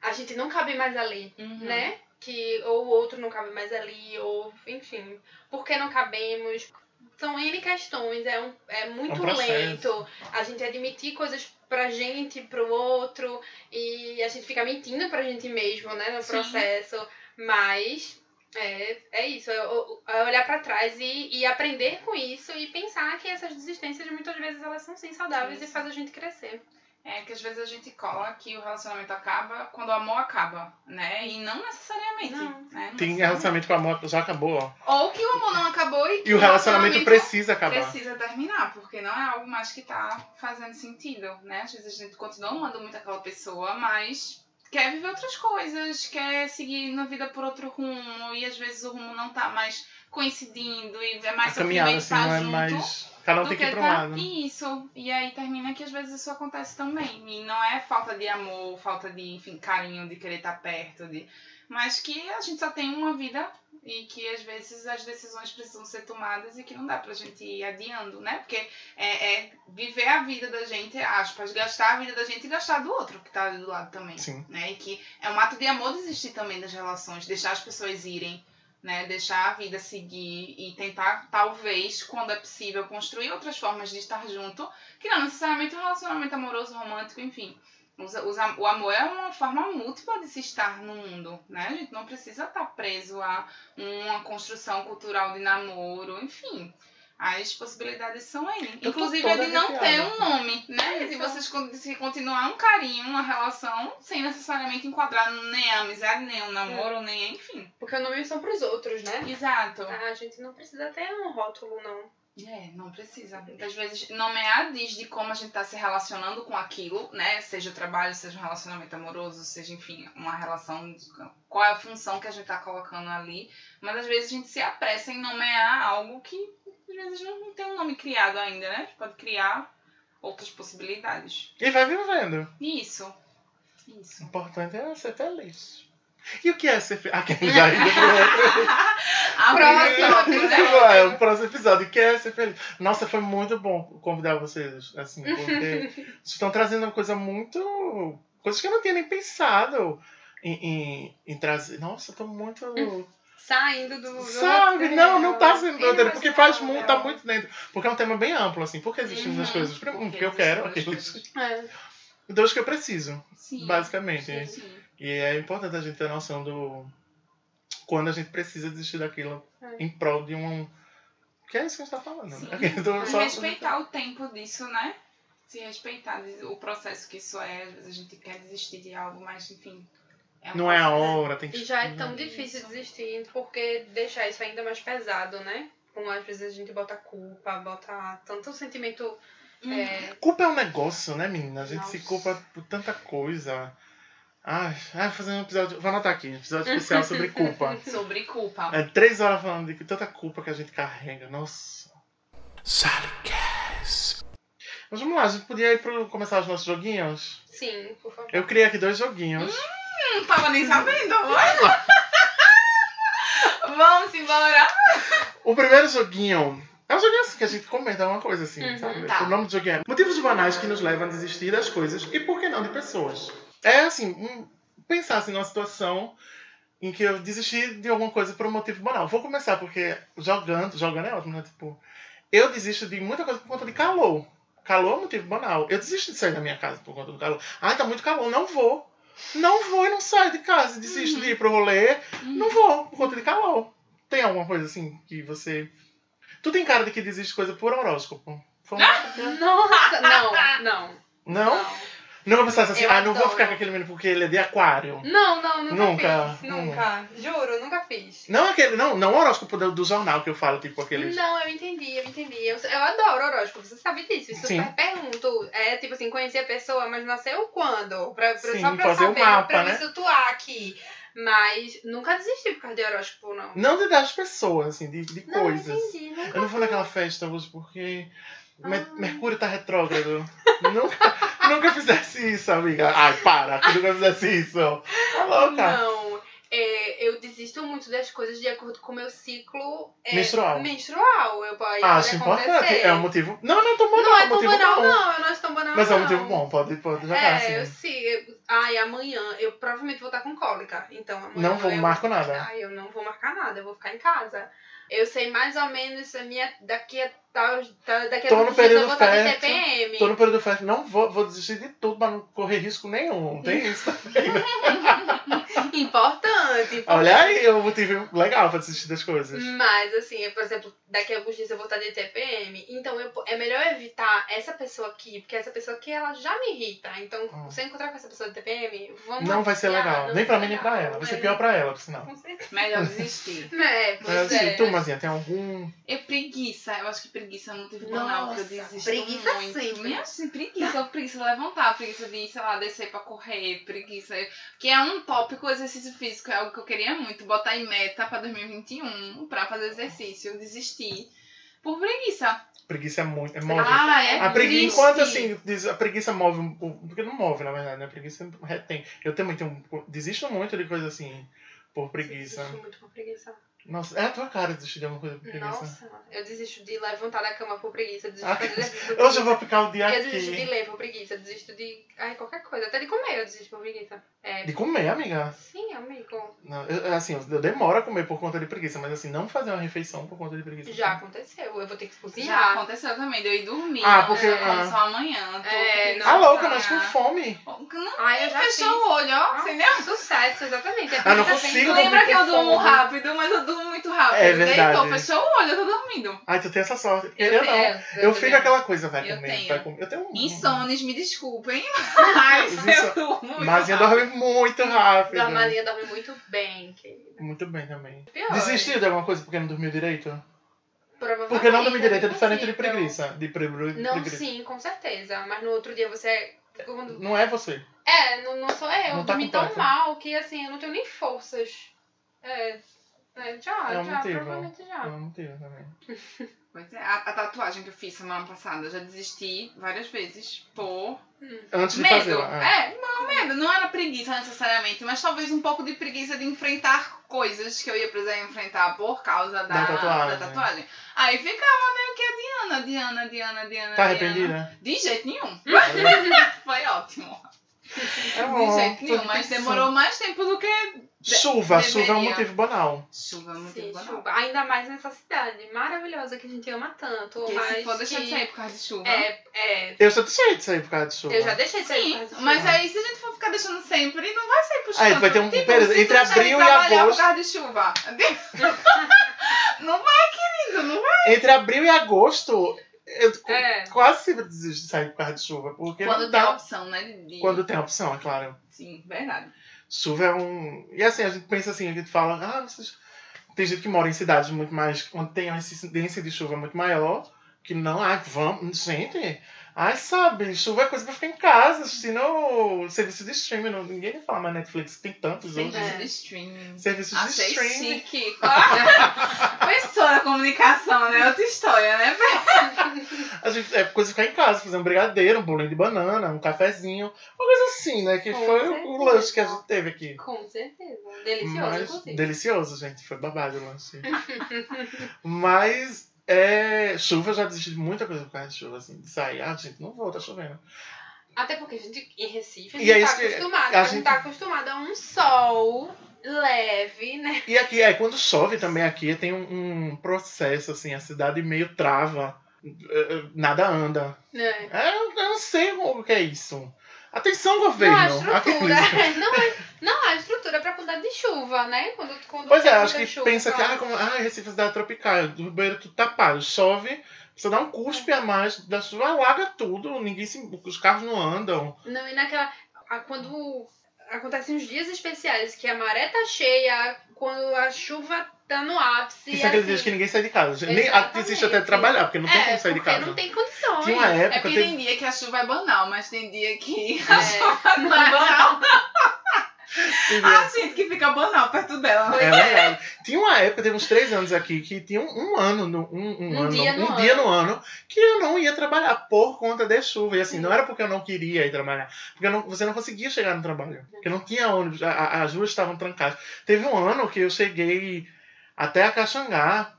a gente não cabe mais ali, Uhum. né? Que ou o outro não cabe mais ali, ou enfim, por que não cabemos? São N questões, é, um, é muito É um lento a gente admitir coisas pra gente, pro outro, e a gente fica mentindo pra gente mesmo, né, no Sim. processo. Mas é, é isso, é, é olhar pra trás e, e aprender com isso e pensar que essas desistências muitas vezes elas são sim saudáveis Sim, e sim. faz a gente crescer. É que às vezes a gente cola que o relacionamento acaba quando o amor acaba, né? E não necessariamente. Não. Né? Não Tem necessariamente. relacionamento com a moto, já acabou, ó. Ou que o amor não acabou e, que E o relacionamento precisa acabar. precisa terminar, porque não é algo mais que tá fazendo sentido, né? Às vezes a gente continua amando muito aquela pessoa, mas quer viver outras coisas, quer seguir na vida por outro rumo, e às vezes o rumo não tá mais coincidindo e é mais a caminhada, assim, tá não é junto. mais. Cada um tem que ir pra um tá lado. isso. E aí termina que às vezes isso acontece também. E não é falta de amor, falta de, enfim, carinho, de querer estar perto, de... mas que a gente só tem uma vida e que às vezes as decisões precisam ser tomadas e que não dá pra gente ir adiando, né? Porque é, é viver a vida da gente, aspas, gastar a vida da gente e gastar do outro que tá ali do lado também. Sim. Né? E que é um ato de amor desistir também das relações, deixar as pessoas irem, né? Deixar a vida seguir e tentar, talvez, quando é possível, construir outras formas de estar junto, que não necessariamente um relacionamento amoroso, romântico, enfim. Os- os O amor é uma forma múltipla de se estar no mundo, né? A gente não precisa estar preso a uma construção cultural de namoro, enfim. As possibilidades são aí. tô Inclusive a de não ter um nome, né? Se Isso. vocês se continuar um carinho, uma relação, sem necessariamente enquadrar nem a amizade, nem o namoro, nem enfim. Porque os nomes são pros outros, né? Exato. Ah, a gente não precisa ter um rótulo, não. É, não precisa. Às vezes, nomear diz de como a gente tá se relacionando com aquilo, né? Seja o trabalho, seja um relacionamento amoroso, seja, enfim, uma relação. Qual é a função que a gente tá colocando ali. Mas às vezes a gente se apressa em nomear algo que às vezes não, tem um nome criado ainda, né? A gente pode criar outras possibilidades. E vai vivendo. Isso. O Isso. importante é ser feliz. E o que é ser feliz? Aquele já. A Próximo episódio. É, o próximo episódio. O que é ser feliz? Nossa, foi muito bom convidar vocês, assim, porque vocês estão trazendo uma coisa muito. coisas que eu não tinha nem pensado em, em, em trazer. Nossa, eu tô muito. Saindo do. do Sabe? roteiro. Não, não tá sendo Ele roteiro, porque faz muito, tá muito dentro. Porque é um tema bem amplo, assim. Por que existem Uhum. essas coisas? Primeiro, Porque Porque eu quero aqueles. É. Dois que eu preciso, Sim. basicamente. Sim, sim. E é importante a gente ter noção do. Quando a gente precisa desistir daquilo É. em prol de um. Que é isso que a gente tá falando, Sim. né? Então, E só- respeitar o tempo disso, né? Se respeitar o processo que isso é. Às vezes a gente quer desistir de algo, mas enfim. Um Não é a hora, tem que. E já é tão difícil desistir, porque deixar isso ainda mais pesado, né? Como às vezes a gente bota culpa, bota tanto sentimento. Hum. É, Culpa é um negócio, né, menina? A gente se Nossa. culpa por tanta coisa. Ai, ai, vou fazer um episódio. Vou anotar aqui, um episódio especial sobre culpa. Sobre culpa. É três horas falando de tanta culpa que a gente carrega. Nossa. Salicast. Mas vamos lá, a gente podia ir pro começar os nossos joguinhos? sim, por favor. Eu criei aqui dois joguinhos. Não tava nem sabendo. Vai. Vamos embora. O primeiro joguinho é um joguinho assim que a gente comenta uma coisa assim, Uhum, sabe? tá. O nome do joguinho é Motivos banais que nos levam a desistir das coisas e por que não de pessoas. É assim, um, pensar assim numa situação em que eu desisti de alguma coisa por um motivo banal. Vou começar porque jogando, jogando é ótimo, né? Tipo, eu desisto de muita coisa por conta de calor. Calor é um motivo banal. Eu desisto de sair da minha casa por conta do calor. Ah, tá muito calor, não vou. Não vou e não saio de casa, desisto Uhum. de ir pro rolê, Uhum. não vou, por conta de calor. Tem alguma coisa assim que você. Tu tem cara de que desiste de coisa por horóscopo. Foi uma- Nossa, não, não. Não? Nunca pensasse assim, Eu ah, não vou ficar com aquele menino porque ele é de aquário. Não, não, nunca, Nunca? fiz. Nunca. Juro, nunca fiz. Não aquele, não, não o horóscopo do, do jornal que eu falo, tipo aqueles. Não, eu entendi, eu entendi. Eu, eu adoro horóscopo, você sabe disso. Eu Sim. super pergunto. É tipo assim, conhecer a pessoa, mas nasceu quando? Pra, pra, Sim, só pra fazer o saber, mapa, pra né? me situar aqui. Mas nunca desisti por causa de horóscopo, não. Não de das pessoas, assim, de, de Não, coisas. entendi. Nunca Eu não vou naquela festa hoje porque Ah. Mercúrio tá retrógrado. nunca, nunca fizesse isso, amiga. Ai, para, tu nunca fizesse isso. Tá louca? Não, é, eu desisto muito das coisas de acordo com o meu ciclo é, Menstrual. menstrual. Eu, pode, Ah, Acho importante. acontecer. É um motivo. Não, não é tão banal. Não é um tão banal, bom. não. Eu não acho tão banal, Mas é um motivo bom, pode, pode jogar É, assim. eu sim. eu- Ai, amanhã eu provavelmente vou estar com cólica. Então amanhã Não vou, eu... marco nada. Ai, eu não vou marcar nada, eu vou ficar em casa. Eu sei mais ou menos a minha. Daqui a tal. tal- Daqui a Tô no período eu vou estar de fértil, TPM. Tô no período fértil, não vou, vou desistir de tudo pra não correr risco nenhum. Tem isso também. né? Importante, importante. Olha aí, é um motivo legal pra desistir das coisas. Mas, assim, eu, por exemplo, daqui a alguns dias eu vou estar de TPM, então eu, é melhor evitar essa pessoa aqui, porque essa pessoa aqui, ela já me irrita. Então, Hum. se eu encontrar com essa pessoa de TPM, vamos Não vai ser legal. Nem pra mim, nem pra ela. Vai ser É, pior pra ela, por sinal. Melhor desistir. É, Mas pois assim, é. tu, Mazinha, tem algum. É preguiça. Eu acho que preguiça é um motivo banal que eu desisto preguiça muito. sempre. Minha, assim, preguiça. Preguiça de levantar, preguiça de, sei lá, descer pra correr, preguiça. Que é um tópico, exercício físico, é algo que eu queria muito. Botar em meta pra 2021 pra fazer exercício. Eu desisti por preguiça. Preguiça é muito. É móvel. Ah, é A preguiça, triste. enquanto assim, diz- a preguiça move um pouco. Porque não move, na verdade, né? A preguiça retém. Eu também tenho. Desisto muito de coisa assim, por preguiça. Desisto muito por preguiça. Nossa, é a tua cara desistir de alguma coisa por preguiça. Nossa, eu desisto de levantar da cama por preguiça, eu desisto Ah, de fazer exercício Hoje eu preguiça. vou ficar o dia Eu desisto de aqui. ler por preguiça, eu desisto de. Ai, qualquer coisa. Até de comer eu desisto por preguiça. É. De comer, amiga. Sim, amigo. Não, eu, assim, eu demoro a comer por conta de preguiça, mas assim, não fazer uma refeição por conta de preguiça. Já aconteceu. Eu vou ter que Já cozinhar. aconteceu também, de eu ir dormir. Ah, porque- Eu como ah. só amanhã. tô É, com Ah, não, louca, mas com fome. Não Ai, eu já fechou fiz. o olho, ó. Ah, Entendeu? Sucesso, exatamente. É Ah, não consigo eu Lembra que eu durmo rápido, mas eu durmo muito rápido. É verdade. Deitou, fechou o olho, eu tô dormindo. Ai, tu tem essa sorte. Eu Eu, não. tenho, Eu, eu fico aquela coisa, vai Eu comer, tenho. vai comer. Eu tenho um. Insones, me desculpem, mas eu durmo muito Mazinha rápido. dorme muito rápido. Dormalinha dorme muito bem, querida. Muito bem também. Pior. Desistiu de alguma coisa porque não dormiu direito? Provavelmente. Porque não dormir direito é diferente de preguiça. De pre Não, preguiça. sim, com certeza. Mas no outro dia você. quando- Não é você. É, não, não sou eu. Não Eu tá dormi tão mal que assim, eu não tenho nem forças. É. é, já, É um já, motivo. provavelmente já. É um motivo também. Pois é, a, a tatuagem que eu fiz semana passada, eu já desisti várias vezes por Antes de medo. fazê-la. é. É, não, medo. Não era preguiça necessariamente, mas talvez um pouco de preguiça de enfrentar coisas que eu ia precisar enfrentar por causa da, Da tatuagem. da tatuagem. Aí ficava meio que adiando, adiando, adiando, adiando. Tá adiando. arrependida? De jeito nenhum. Foi ótimo. É De bom, jeito nenhum, mas pensando. demorou mais tempo do que Chuva, chuva é um deveria. motivo banal. chuva, muito Sim, banal. chuva. Ainda mais nessa cidade maravilhosa que a gente ama tanto. Porque mas se for deixar que... de sair por causa de chuva. É, é. Eu já deixei de sair por causa de chuva. Eu já deixei de sair por Sim, causa de mas chuva. aí se a gente for ficar deixando sempre, não vai sair pro chuva. Aí vai ter um tipo, período entre abril e agosto. por causa de chuva. não vai, querido, não vai. Entre abril e agosto, eu É. quase sempre desisto de sair por causa de chuva. Porque Quando tem a dá. opção, né? De... Quando tem a opção, é claro. Sim, verdade. Chuva é um. E assim, a gente pensa assim, a gente fala, ah, vocês. Tem gente que mora em cidades muito mais. onde tem uma incidência de chuva muito maior. Que não, ai, vamos. Gente, ai, sabe, chuva é coisa pra ficar em casa, assistindo o serviço de streaming. Não, ninguém vai falar mais Netflix, tem tantos Serviço outros. É. de streaming. Serviços de Achei streaming. chique. Pessoa da comunicação, né? Outra história, né? A gente, é coisa de ficar em casa, fazer um brigadeiro, um bolinho de banana, um cafezinho, uma coisa assim, né? Que Com foi o certeza. lanche que a gente teve aqui. Com certeza. Delicioso, Mas, delicioso, gente. Foi babado o lanche. Mas, é, chuva, eu já desisti de muita coisa por causa de chuva, assim. De sair, ah, gente, não vou, tá chovendo. Até porque a gente, em Recife, a E gente é tá que- acostumado. a A gente gente- tá acostumado a um sol leve, né? E aqui, é, quando chove também aqui, tem um, um processo, assim, a cidade meio trava, eh, eh, nada anda. É. É, eu não sei o que é isso. Atenção, Não há governo! estrutura. Aqueles- não, é- não há estrutura pra quantidade de chuva, né? Quando, quando Pois é, acho que chuva, pensa que, claro. ah, como, ah, Recife é cidade tropical, o banheiro tudo tapado, chove, você dá um cuspe a mais da chuva, alaga tudo, ninguém se, os carros não andam. Não, e naquela. Quando acontecem os dias especiais, que a maré tá cheia, quando a chuva tá no ápice. Isso é aqueles assim, dias que ninguém sai de casa. Nem existe até trabalhar, porque não tem é, como sair de porque casa. não tem condições. Tinha uma É época, porque teve- tem dia que a chuva é banal, mas tem dia que É. a chuva não é banal. A gente que fica banal perto dela. É verdade. Tinha uma época, teve uns três anos aqui, que tinha um, um ano, no, um, um Um ano, dia não, um no dia ano. no ano, que eu não ia trabalhar por conta de chuva. E assim, não era porque eu não queria ir trabalhar, porque não- você não conseguia chegar no trabalho. Porque não tinha ônibus, a- a- as ruas estavam trancadas. Teve um ano que eu cheguei até a Caxangá.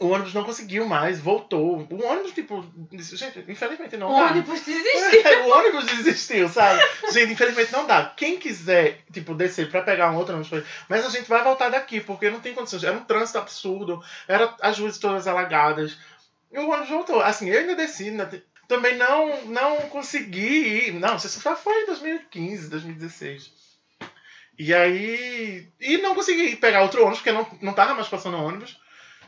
O ônibus não conseguiu mais, voltou. O ônibus, tipo, gente, infelizmente não O dá. ônibus desistiu. o ônibus desistiu, sabe? Gente, infelizmente não dá. Quem quiser, tipo, descer pra pegar um outro ônibus, mas a gente vai voltar daqui, porque não tem condições. Era um trânsito absurdo, era as ruas todas alagadas. E o ônibus voltou. Assim, eu ainda desci, ainda também não, não consegui ir. Não, isso só foi em 2015, 2016. E aí. E não consegui pegar outro ônibus, porque não, não tava mais passando ônibus.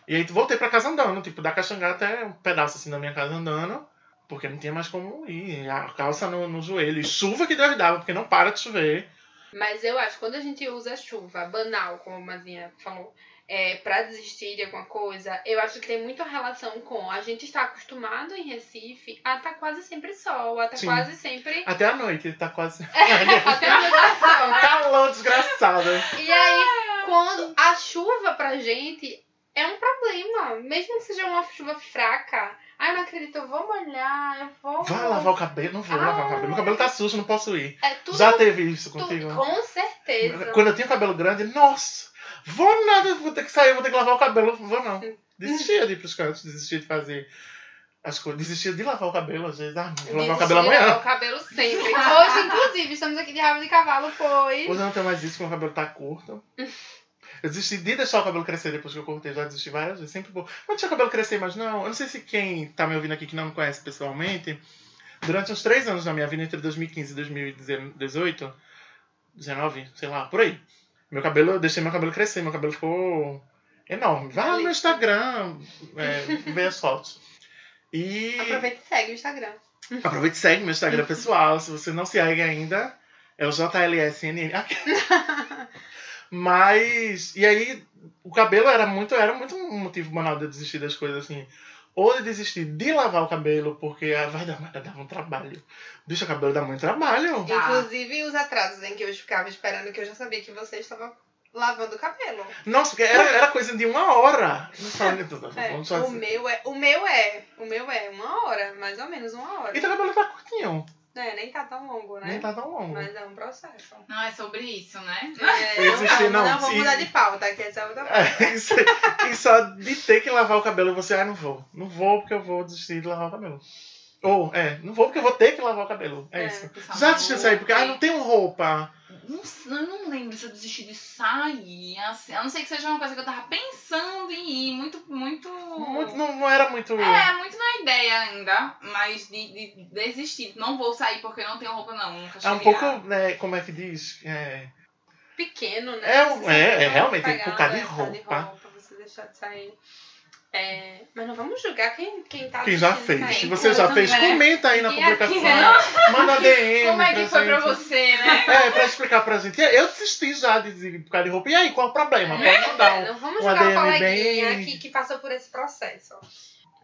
E aí voltei pra casa andando, tipo, da Caxangá até um pedaço assim da minha casa andando. Porque não tinha mais como ir. A calça no, no joelho. E chuva que Deus dava, porque não para de chover. Mas eu acho quando a gente usa chuva banal, como a Mazinha falou, é, pra desistir de alguma coisa, eu acho que tem muita relação com a gente estar acostumado em Recife a estar quase sempre sol, a estar Sim. quase sempre. Até a noite, tá quase. Até a noite sol. Calor desgraçado. E aí, quando a chuva pra gente é um problema. Mesmo que seja uma chuva fraca. Ah, eu não acredito, eu vou molhar, eu vou. Vai lavar o cabelo? Não vou lavar o cabelo. Meu cabelo tá sujo, não posso ir. É tudo. Já teve isso contigo? com certeza. Quando eu tinha cabelo grande, nossa, vou nada, vou ter que sair, vou ter que lavar o cabelo. Vou não. Desistia de ir pros cantos, desistia de fazer as coisas, desistia de lavar o cabelo, às vezes. Ah, vou lavar o cabelo de lavar amanhã. o cabelo sempre. Hoje, inclusive, estamos aqui de rabo de cavalo, pois. Hoje eu não tenho mais isso, porque meu cabelo tá curto. Eu desisti de deixar o cabelo crescer depois que eu cortei, já desisti várias vezes. Sempre vou. Vou deixar o cabelo crescer, mas não. Eu não sei se quem tá me ouvindo aqui que não me conhece pessoalmente. Durante uns três anos na minha vida, entre 2015 e 2018, 19, sei lá, por aí. Meu cabelo, eu deixei meu cabelo crescer, meu cabelo ficou enorme. Vai lá no meu Instagram, é, ver as fotos. E. Aproveita e segue o Instagram. Aproveite e segue meu Instagram pessoal. Se você não segue ainda, é o JLSNN. Mas. E aí, o cabelo era muito, era muito um motivo banal de eu desistir das coisas assim. Ou de desistir de lavar o cabelo, porque ah, vai dar, vai dar um trabalho. Bicho, o cabelo dá muito trabalho. Tá. Inclusive os atrasos em que eu ficava esperando que eu já sabia que você estava lavando o cabelo. Nossa, porque era, era coisa de uma hora. Não tudo. É, só o assim. meu é, o meu é, o meu é uma hora, mais ou menos uma hora. E teu cabelo tá curtinho. É, nem tá tão longo, né? Nem tá tão longo. Mas é um processo. Não é sobre isso, né? É, Eu não, não, não, vamos se- mudar de pauta, que essa é outra pauta. É, isso- e só de ter que lavar o cabelo, você, ah, não vou. Não vou porque eu vou desistir de lavar o cabelo. Ou, é, não vou porque eu vou ter que lavar o cabelo. É, É, isso. Já desistiu aí, porque, ah, não tenho roupa. Não, eu não lembro se eu desisti de sair, assim, a não ser que seja uma coisa que eu tava pensando em ir, muito, muito... Muito- não, não era muito. É, muito na ideia ainda, mas de, de desistir. Não vou sair porque eu não tenho roupa, não. Nunca É um pouco, né, como é que diz? É, Pequeno, né? É, é, é, realmente, vai tem que pegar, colocar de roupa. roupa, você deixar de sair. É, mas não vamos julgar quem, quem tá quem já fez. Se você já fez, né? comenta aí na E aqui, publicação. né? Manda DM. Como é que foi pra gente. você, né? É, pra explicar pra gente. Eu desisti já de de ficar de roupa. E aí, qual é o problema? Pode mandar um. É, não vamos um julgar coleguinha bem- que, que passou por esse processo.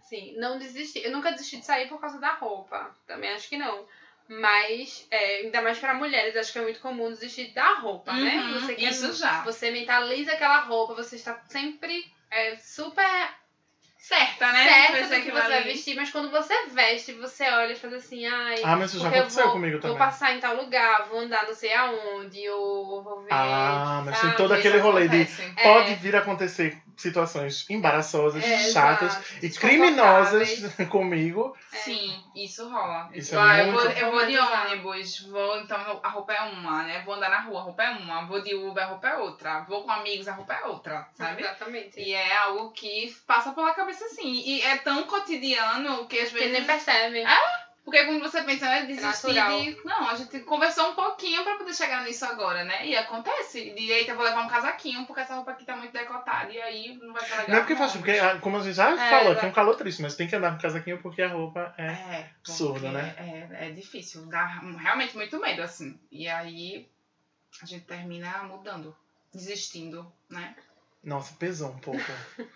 Assim, não desisti. Eu nunca desisti de sair por causa da roupa. Também acho que não. Mas, é, ainda mais para mulheres, acho que é muito comum desistir da roupa, né? Uhum, Você quer- isso já. Você mentaliza aquela roupa, você está sempre é, super Certa, né? certa do que você vai vestir, mas quando você veste, você olha e faz assim, ai. Ah, mas isso já porque eu aconteceu vou, comigo vou também. passar em tal lugar, vou andar não sei aonde, ou vou ver. Ah, mas tem sabe? todo aquele rolê de. É. Pode vir a acontecer situações embaraçosas, É, chatas exato, e criminosas comigo. Sim, isso rola. Isso é Vai, eu, muito- vou, eu vou de ônibus, vou, então a roupa é uma, né? Vou andar na rua, a roupa é uma. Vou de Uber, a roupa é outra. Vou com amigos, a roupa é outra, sabe? Exatamente. E é algo que passa pela cabeça assim. E é tão cotidiano que às vezes. nem percebe. Ah, Porque quando você pensa, né, desistir de... Não, a gente conversou um pouquinho pra poder chegar nisso agora, né? E acontece. De, eita, vou levar um casaquinho, porque essa roupa aqui tá muito decotada. E aí não vai ser legal. Não é porque faz, porque ah, como a gente já É, falou, que é um calor triste, mas tem que andar com casaquinho porque a roupa é. É, porque né? É, é difícil, dá realmente muito medo, assim. E aí a gente termina mudando, desistindo, né? Nossa, pesou um pouco.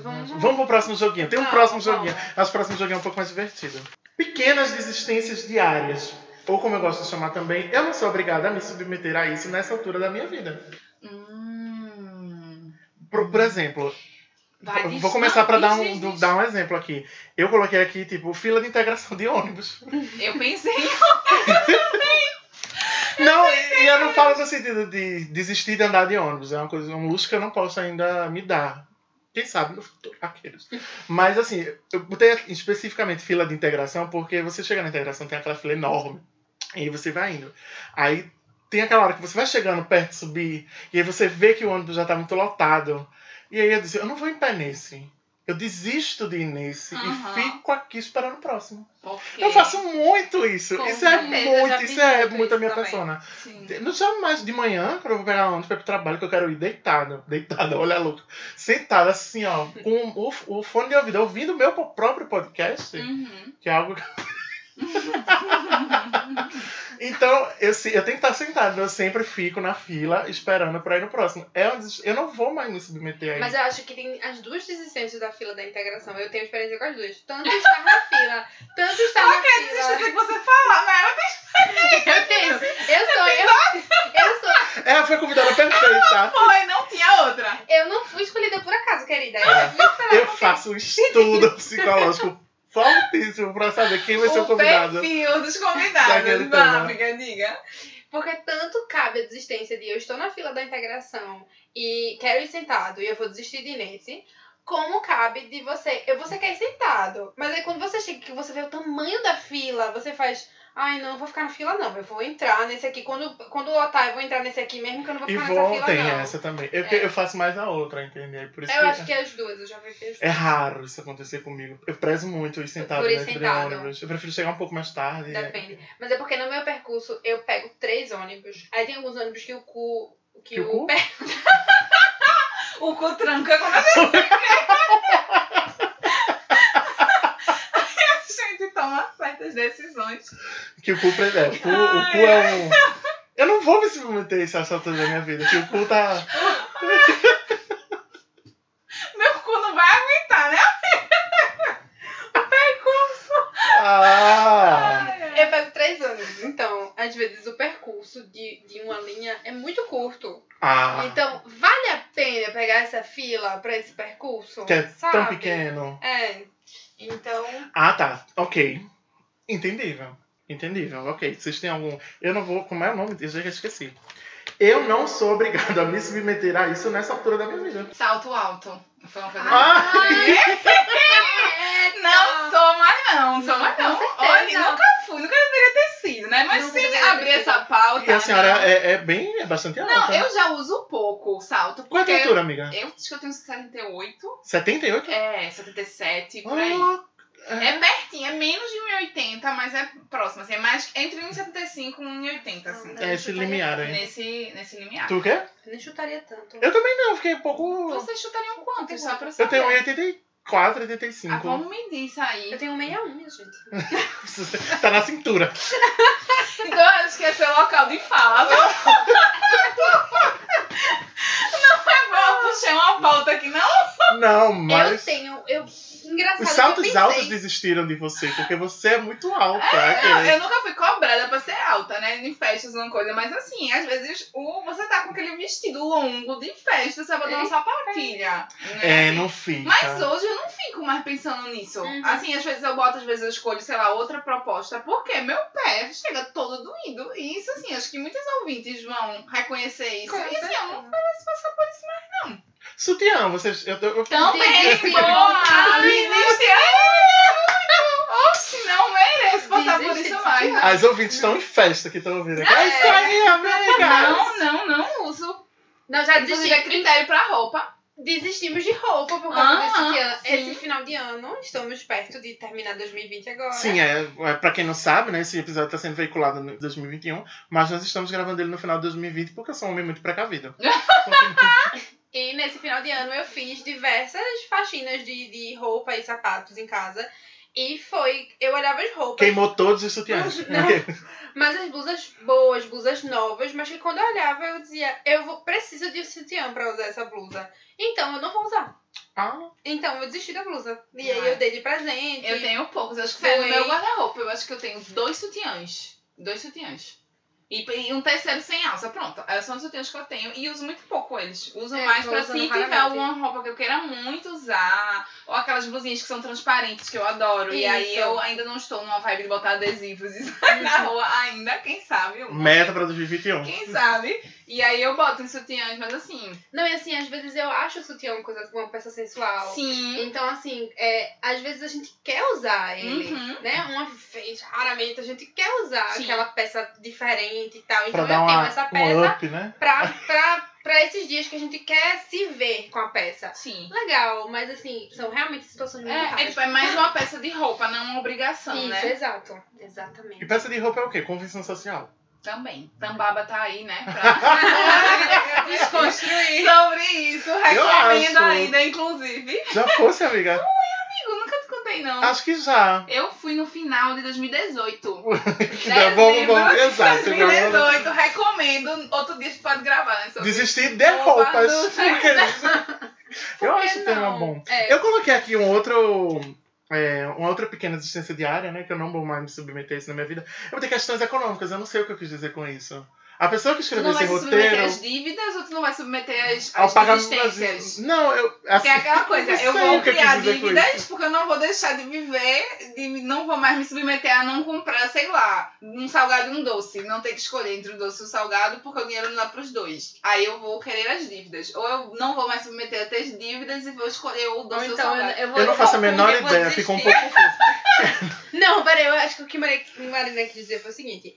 Vamos- Vamos pro próximo joguinho. Tem um Vamos, próximo vamos. joguinho. Mas o próximo joguinho é um pouco mais divertido. Pequenas desistências diárias. Ou como eu gosto de chamar também, eu não sou obrigada a me submeter a isso nessa altura da minha vida. Hum. Por, por exemplo, Vai vou começar não, pra dar um, dar um exemplo aqui. Eu coloquei aqui, tipo, fila de integração de ônibus. Eu pensei, Não, e e eu não falo no sentido de desistir de andar de ônibus. É uma coisa, um luxo que eu não posso ainda me dar. Quem sabe no futuro, aqueles. Mas assim, eu botei especificamente fila de integração porque você chega na integração, tem aquela fila enorme. E aí você vai indo. Aí tem aquela hora que você vai chegando perto de subir, e aí você vê que o ônibus já tá muito lotado. E aí eu disse, eu não vou em pé nesse. Eu desisto de nesse Aham. e fico aqui esperando o próximo. porque... Eu faço muito isso. Com isso é muito, isso é muito a minha também. persona. Sim. Não chamo mais de manhã, quando eu vou pegar ônibus pra ir pro trabalho, que eu quero ir deitado. Deitado, olha a louca. Sentado assim, ó, com o, o fone de ouvido, ouvindo o meu próprio podcast, Uhum. que é algo. que- Então, eu, se- eu tenho que estar sentado, eu sempre fico na fila esperando pra ir no próximo. É uma des- eu não vou mais me submeter a Mas isso. eu acho que tem as duas desistências da fila da integração. Eu tenho experiência com as duas. Tanto estar na fila, tanto estar na Desistir fila. que você fala, né? Eu tenho. Eu sou, eu, eu sou. É, foi a convidada perfeita. Foi, não tinha outra. Eu não fui escolhida por acaso, querida. Eu esperar Eu faço um estudo psicológico fortíssimo pra saber quem vai ser o o convidado. perfil dos convidados. Vá, amiga, diga. Porque tanto cabe a desistência de eu estou na fila da integração e quero ir sentado e eu vou desistir de nesse, como cabe de você. Eu, você quer ir sentado, mas aí quando você chega que você vê o tamanho da fila, você faz. Ai, não, vou ficar na fila não. Eu vou entrar nesse aqui. Quando, quando lotar, eu vou entrar nesse aqui mesmo que eu não vou E ficar vou, nessa fila, tem não. essa também. Eu, É. eu faço mais a outra, entendeu? Por isso Eu que acho que é as duas, eu já vi que as é duas. raro isso acontecer comigo. Eu prezo muito ir sentado Por ir dentro sentado. de ônibus. Eu prefiro chegar um pouco mais tarde. Depende. Mas é porque no meu percurso eu pego três ônibus. Aí tem alguns ônibus que o cu. Que, Que o o cu? O cu tranca quando a gente A gente toma certas decisões. Que o cu, é, o cu, o cu é um. Eu não vou me submeter a isso essa altura da minha vida. Que o cu tá. Meu cu não vai aguentar, né? Ah! Eu pego três ônibus. Então, às vezes o percurso de, de uma linha é muito curto. Ah! Então, vale a pena pegar essa fila pra esse percurso? Que é sabe? tão pequeno. É. Então, Ah, tá. Ok. Entendível. Entendível. Ok. Vocês têm algum. Eu não vou. Como é o nome? Eu já esqueci. Eu não sou obrigado a me submeter a isso nessa altura da minha vida. Salto alto. Foi uma coisa. Ah! Não sou mais não, sou mais Com não. certeza. Olha, nunca fui, nunca deveria sido, né? Mas Nunca se deveria abrir essa pauta. E a senhora não. é, é bem. É bastante alta. Não, eu já uso pouco salto. Qual é a altura, amiga? eu acho que eu tenho 78. 78? É, 77, por aí. Ah, É pertinho, é menos de 1,80, mas é próximo. Assim, é mais entre 1,75 e 1,80, assim. É esse limiar aí. Nesse, nesse limiar. Tu quê? Eu nem chutaria tanto. Eu também não, fiquei um pouco. Vocês chutariam quanto? Só pra Eu saber. tenho 1,84, 85. Ah, vamos medir isso aí. Eu tenho um 61, minha gente. tá na cintura. Então, eu acho que esse é o local de fala. Não é bom eu puxei uma pauta aqui, não? Não, Eu mas. tenho. Eu, engraçado. Os que eu saltos altos desistiram de você, porque você é muito alta. Não, aquele- eu nunca fui cobrada pra ser alta, né? Em festas, uma coisa. Mas assim, às vezes o, você tá com aquele vestido longo de festa, você vai botar uma sapatilha. Né? É, não fica. Mas hoje eu não fico mais pensando nisso. Uhum. Assim, às vezes eu boto, às vezes eu escolho, sei lá, outra proposta, porque meu pé chega todo doído. E isso, assim, acho que muitos ouvintes vão reconhecer isso. Com e assim, eu não preciso passar por isso mais. Sutiã, vocês. Eu, tô- eu, Também, não mereço passar por isso mais. sutiã. As ouvintes estão em festa que estão ouvindo. É isso aí, amiga! Não, não, não uso. Não, já Inclusive, desisti. é critério pra roupa. Desistimos de roupa por causa desse Aham, ano. Esse final de ano, estamos perto de terminar 2020 agora. Sim, é, é, pra quem não sabe, né, esse episódio tá sendo veiculado em 2021, mas nós estamos gravando ele no final de 2020 porque eu sou um homem muito precavido. E nesse final de ano eu fiz diversas faxinas de, de roupa e sapatos em casa. E foi. Eu olhava as roupas. Queimou todos os sutiãs. Não. Mas as blusas boas, blusas novas, mas que quando eu olhava eu dizia, eu vou, preciso de um sutiã pra usar essa blusa. Então eu não vou usar. ah, Então eu desisti da blusa. E aí eu dei de presente. Eu tenho poucos, acho que foi Foi. meu guarda-roupa. Eu acho que eu tenho dois sutiãs. Dois sutiãs. E, e um terceiro sem alça, pronto. Aí São os sutiãs que eu tenho e uso muito pouco eles. Uso É, mais pra se tiver raramente. alguma roupa que eu queira muito usar. Ou aquelas blusinhas que são transparentes, que eu adoro. E aí Isso. eu ainda não estou numa vibe de botar adesivos e sair na rua ainda, quem sabe? meta pra 2021. Quem sabe? E aí eu boto em sutiãs, mas assim. Não, e assim, às vezes eu acho o sutiã uma coisa, uma peça sensual. Sim. Então, assim, é, às vezes a gente quer usar ele, Uhum. né? Uma vez, raramente, a gente quer usar Sim. aquela peça diferente e tal. Então dar eu tenho uma, essa um peça up, né? pra, pra, pra esses dias que a gente quer se ver com a peça. Sim. Legal, mas assim, são realmente situações muito É, é, tipo, é mais uma peça de roupa, não uma obrigação, Isso, né? exato. E Exatamente. peça de roupa é o quê? Convenção social. Também. Tambaba tá aí, né? Pra desconstruir sobre isso. Recomendo ainda, inclusive. Já fosse, amiga? Amigo, nunca te contei, não. Acho que já. Eu fui no final de 2018. Que dá bom, bom. Exato. de 2018, recomendo. Outro dia gente pode gravar, né? Desistir de roupa roupas. do- Porque... Eu acho o tema não? bom. É. Eu coloquei aqui um outro. É, uma outra pequena existência diária, né? Que eu não vou mais me submeter a isso na minha vida. Vou ter questões econômicas, eu não sei o que eu quis dizer com isso. A pessoa que Tu escreveu não vai esse se submeter roteiro. às dívidas ou tu não vai submeter às pagamento desistências? Não, eu. Que Assim, é aquela coisa, não eu vou o que eu quis criar dívidas porque eu não vou deixar de viver, de, não vou mais me submeter a não comprar, sei lá, um salgado e um doce. Não ter que escolher entre o doce e o salgado porque o dinheiro não dá pros dois. Aí eu vou querer as dívidas. Ou eu não vou mais submeter a ter dívidas e vou escolher o doce ou o então eu, salgado. eu vou Eu não faço a menor ideia, ficou um pouco confuso. Não, peraí, eu acho que o que Mari- Marina quis dizer foi o seguinte: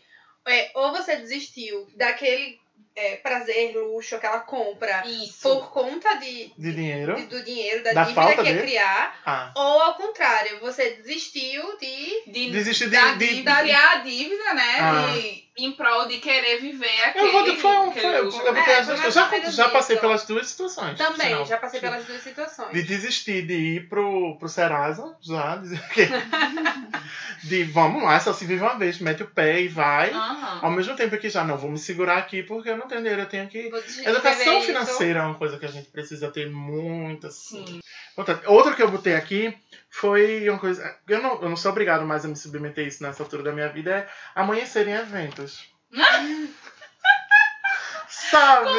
é, ou você desistiu daquele é, prazer, luxo, aquela compra Isso. por conta de, De dinheiro. de- do dinheiro, da, Da dívida falta que dele? criar, Ah. ou ao contrário, você desistiu de. De, Desistir de. de- dívida, criar a dívida, né? Ah. de- em prol de querer viver aquele, Eu vou, foi, um- aquele foi, eu, vou É, as foi duas- mais eu já, já passei pelas duas situações. Também, sinal. já passei pelas duas situações. De desistir de ir pro, pro Serasa, já, dizer que. de vamos lá, só se vive uma vez, mete o pé e vai. Aham. Ao mesmo tempo que já não, vou me segurar aqui porque eu não tenho dinheiro, eu tenho que. Educação beber isso. financeira é uma coisa que a gente precisa ter muito assim. Sim. Outra, outra que eu botei aqui foi uma coisa. Eu não, eu não sou obrigado mais a me submeter a isso nessa altura da minha vida, é amanhecer em eventos. Sabe?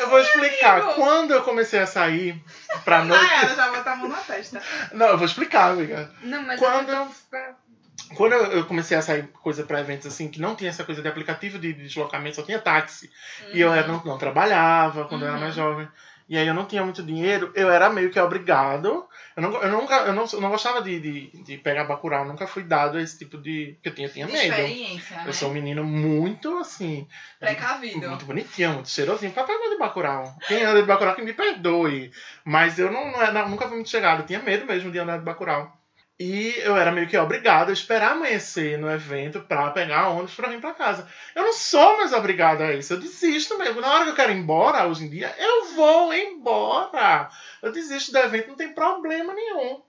eu vou explicar. amigo? Quando eu comecei a sair pra noite. Ah, ela já botou a mão na testa. Não, eu vou explicar, amiga. Não, mas Quando- eu tô... Quando eu comecei a sair coisa pra eventos assim, que não tinha essa coisa de aplicativo de deslocamento, só tinha táxi. E eu era- não, não trabalhava quando eu era Uhum. mais jovem. E aí eu não tinha muito dinheiro, eu era meio que obrigado. Eu, não, eu, nunca, eu, não, eu não gostava de, de, de pegar bacurau, nunca fui dado a esse tipo de. Porque eu tinha, tinha De medo. experiência, né? Eu sou um menino muito assim. Precavido. Muito bonitinho, muito cheirosinho. Papai anda de bacurau. Quem anda de bacurau que me perdoe. Mas eu não, não era, nunca fui muito chegado. Eu tinha medo mesmo de andar de bacurau. E eu era meio que obrigado a esperar amanhecer no evento pra pegar ônibus pra vir pra casa. Eu não sou mais obrigado a isso. Eu desisto mesmo. Na hora que eu quero ir embora, hoje em dia, eu vou embora. Eu desisto do evento, não tem problema nenhum.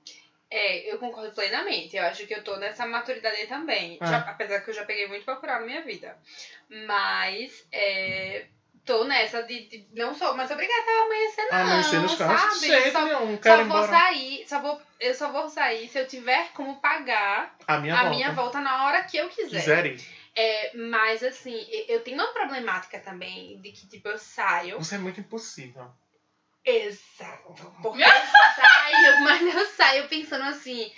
É, eu concordo plenamente. Eu acho que eu tô nessa maturidade aí também. Ah. Já- apesar que eu já peguei muito bacurau na minha vida. Mas, é, tô nessa de, de- não sou mais obrigada a amanhecer não, amanhecer nos sabe? Jeito só, nenhum. só Quero ir vou embora. sair, só vou, eu só vou sair se eu tiver como pagar A minha a volta. minha volta na hora que eu quiser. Quiser ir. É, mas assim, eu tenho uma problemática também de que, tipo, eu saio. Você é muito impossível. Exato. Porque eu saio, mas eu saio pensando assim,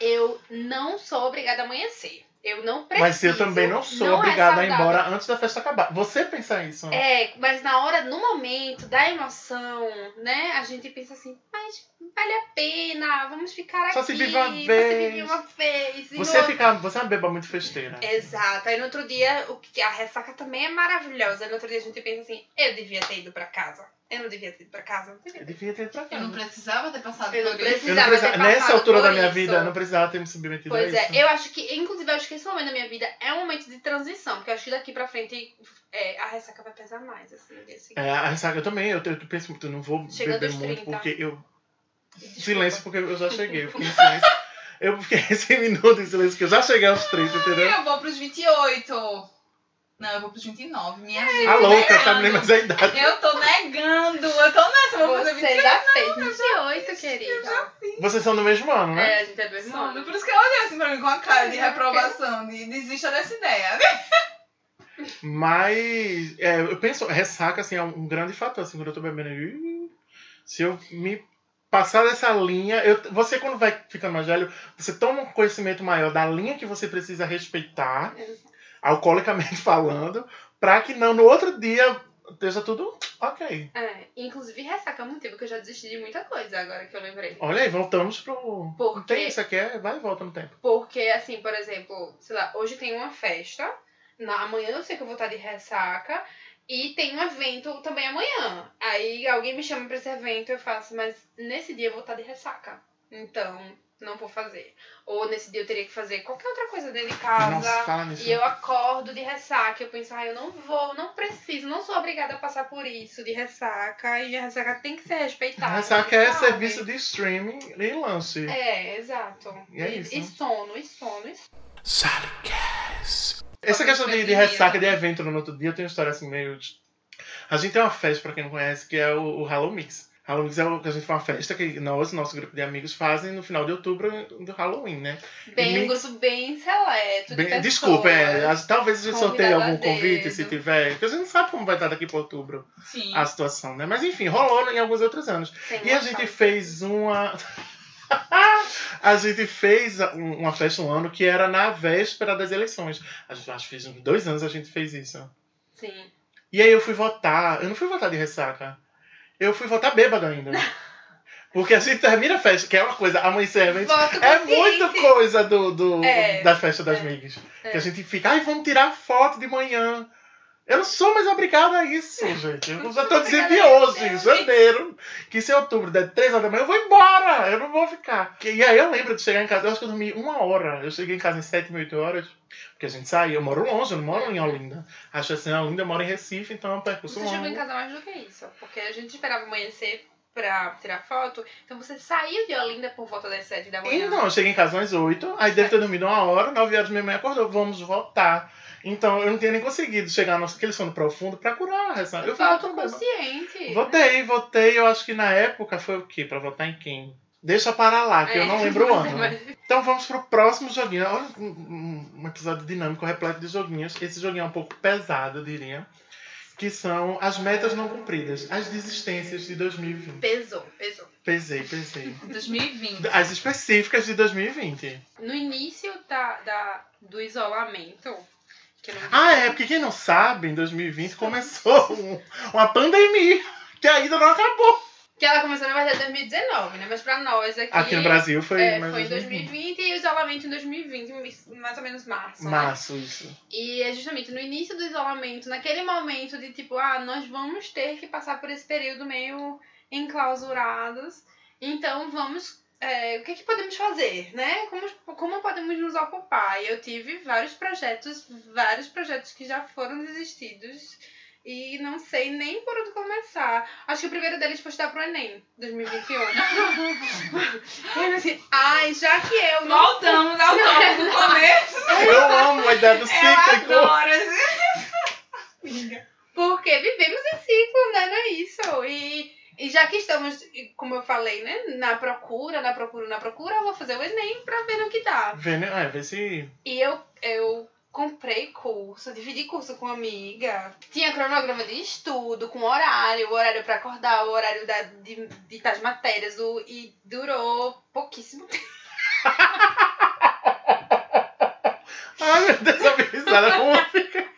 eu não sou obrigada a amanhecer. Eu não preciso. Mas eu também não sou não é obrigada a ir embora antes da festa acabar. Você pensa isso? né? É, mas na hora, no momento da emoção, né, a gente pensa assim, mas vale a pena, vamos ficar Só aqui. se vive uma Só se vez. vive uma vez. Você fica. Você é uma beba muito festeira. Exato. Aí no outro dia, o que a ressaca também é maravilhosa. Aí no outro dia a gente pensa assim, eu devia ter ido pra casa. Eu não devia ter ido pra casa. Não devia Eu devia ter ido pra Eu não casa. precisava ter passado Eu não por Eu isso. não precisava nessa altura por da minha isso. vida, eu não precisava ter me submetido Pois a é, isso. eu acho que, inclusive, eu acho que esse momento da minha vida é um momento de transição, porque eu acho que daqui pra frente é, a ressaca vai pesar mais, assim, no dia seguinte. É, a ressaca eu também, eu, eu penso muito, eu não vou Chegando beber muito, 30. porque eu. Desculpa. Silêncio, porque eu já cheguei, eu fiquei em silêncio. Eu fiquei 100 minutos em silêncio, porque eu já cheguei aos 30, entendeu? Eu vou pros 28. Não, eu vou pros 29. Minha gente. A louca, negando. sabe nem mais a idade. Eu tô negando. Eu tô nessa, eu vou fazer Você 28. já fez 28, querida. Vocês são do mesmo ano, né? É, a gente é do mesmo ano. por isso que ela olhou assim pra mim com a cara de É, reprovação, de desista dessa ideia. Mas é, eu penso, ressaca assim, é um grande fator. Assim, quando eu tô bebendo, se eu me passar dessa linha, eu, você quando vai ficando mais velho, você toma um conhecimento maior da linha que você precisa respeitar, alcoolicamente falando, pra que não no outro dia esteja tudo ok. É, inclusive ressaca é um motivo que eu já desisti de muita coisa, agora que eu lembrei. Olha aí, voltamos pro. Por Não tem isso aqui, é, vai e volta no tempo. Porque, assim, por exemplo, sei lá, hoje tem uma festa, na, amanhã eu sei que eu vou estar de ressaca, e tem um evento também amanhã. Aí alguém me chama pra esse evento, eu faço, mas nesse dia eu vou estar de ressaca. Então, não vou fazer. Ou nesse dia eu teria que fazer qualquer outra coisa dentro de casa. Nossa, fala nisso. E eu acordo de ressaca, eu penso, ah, eu não vou, não preciso, não sou obrigada a passar por isso de ressaca, e a ressaca tem que ser respeitada. Ressaca é sabe? serviço de streaming e lanche. É, exato. E é isso. E sono, e sono, e Salicast. Essa questão de, de ressaca de evento no outro dia, eu tenho uma história assim meio. de- A gente tem uma festa, pra quem não conhece, que é o, o Halloween Mix. Halloween é que a gente faz uma festa que nós, nosso grupo de amigos, fazem no final de outubro do Halloween, né? Bem, um grupo bem seleto. de Bem- pessoas. desculpa, é, talvez a gente sorteie algum convite, dedo. se tiver. Porque a gente não sabe como vai estar daqui pra outubro Sim. a situação, né? Mas enfim, rolou em alguns outros anos. Tem E a gente fez uma. a gente fez um- uma festa um ano que era na véspera das eleições. A gente acho que fez uns dois anos a gente fez isso. Sim. E aí eu fui votar. Eu não fui votar de ressaca. Eu fui votar bêbado ainda. Porque a gente termina a festa, que é uma coisa, amanhecer evento. Voto É consciente. muito coisa do, do, É. da festa das É. migas. É. Que a gente fica, ai, vamos tirar foto de manhã. Eu não sou mais obrigada a isso, gente. Eu já tô dizendo hoje, isso, janeiro, que se é outubro der 3 horas da manhã, eu vou embora. Eu não vou ficar. E aí eu lembro de chegar em casa, eu acho que eu dormi uma hora. Eu cheguei em casa em 7, 8 horas. Porque a gente sai, eu moro longe, eu não moro em Olinda. Acho assim, Olinda eu moro em Recife, então é um percurso Você chegou em longo. casa mais do que isso. Porque a gente esperava amanhecer pra tirar foto. Então você saiu de Olinda por volta das 7 da manhã. E não, eu cheguei em casa às 8, aí deve ter dormido uma hora, 9 horas minha mãe acordou, vamos voltar. Então eu não tinha nem conseguido chegar naquele sono profundo pra curar a ressaca. Eu votar bêbado. consciente. Votei, votei, eu acho que na época foi o quê? Pra votar em quem? Deixa para lá, que eu É, não lembro o ano. mas- Então vamos pro próximo joguinho. Olha, um- um episódio dinâmico, repleto de joguinhos. Esse joguinho é um pouco pesado, eu diria. Que são as metas não cumpridas, as desistências de 2020. Pesou, pesou. Pesei, pesei. 2020. As específicas de 2020. No início da, da, do isolamento, que eu não Ah, é, porque quem não sabe, em 2020 começou um- uma pandemia que ainda não acabou. Que ela começou, na verdade, em 2019, né? Mas pra nós aqui. Aqui no Brasil foi, é, mais foi em 2020. 2020 e o isolamento em 2020, mais ou menos março. né? Março, isso. E é justamente no início do isolamento, naquele momento de tipo, ah, nós vamos ter que passar por esse período meio enclausurados. Então vamos. é, o que, que podemos fazer, né? Como, como podemos nos ocupar? E eu tive vários projetos, vários projetos que já foram desistidos. E não sei nem por onde começar. Acho que o primeiro deles foi estudar pro Enem, 2021. eu assim, ai, já que eu não Voltamos ao tópico do começo. Eu amo a ideia do Eu cíclico. adoro esse Porque vivemos em ciclo, né? Não é isso. E, e já que estamos, como eu falei, né? Na procura, na procura, na procura, eu vou fazer o Enem pra ver no que dá. Vendo, é, vê se. E eu, eu comprei curso, dividi curso com uma amiga. Tinha cronograma de estudo, com horário, o horário pra acordar, o horário da, de, de tais matérias. O, e durou pouquíssimo tempo. Ai, meu Deus, a risada como fica.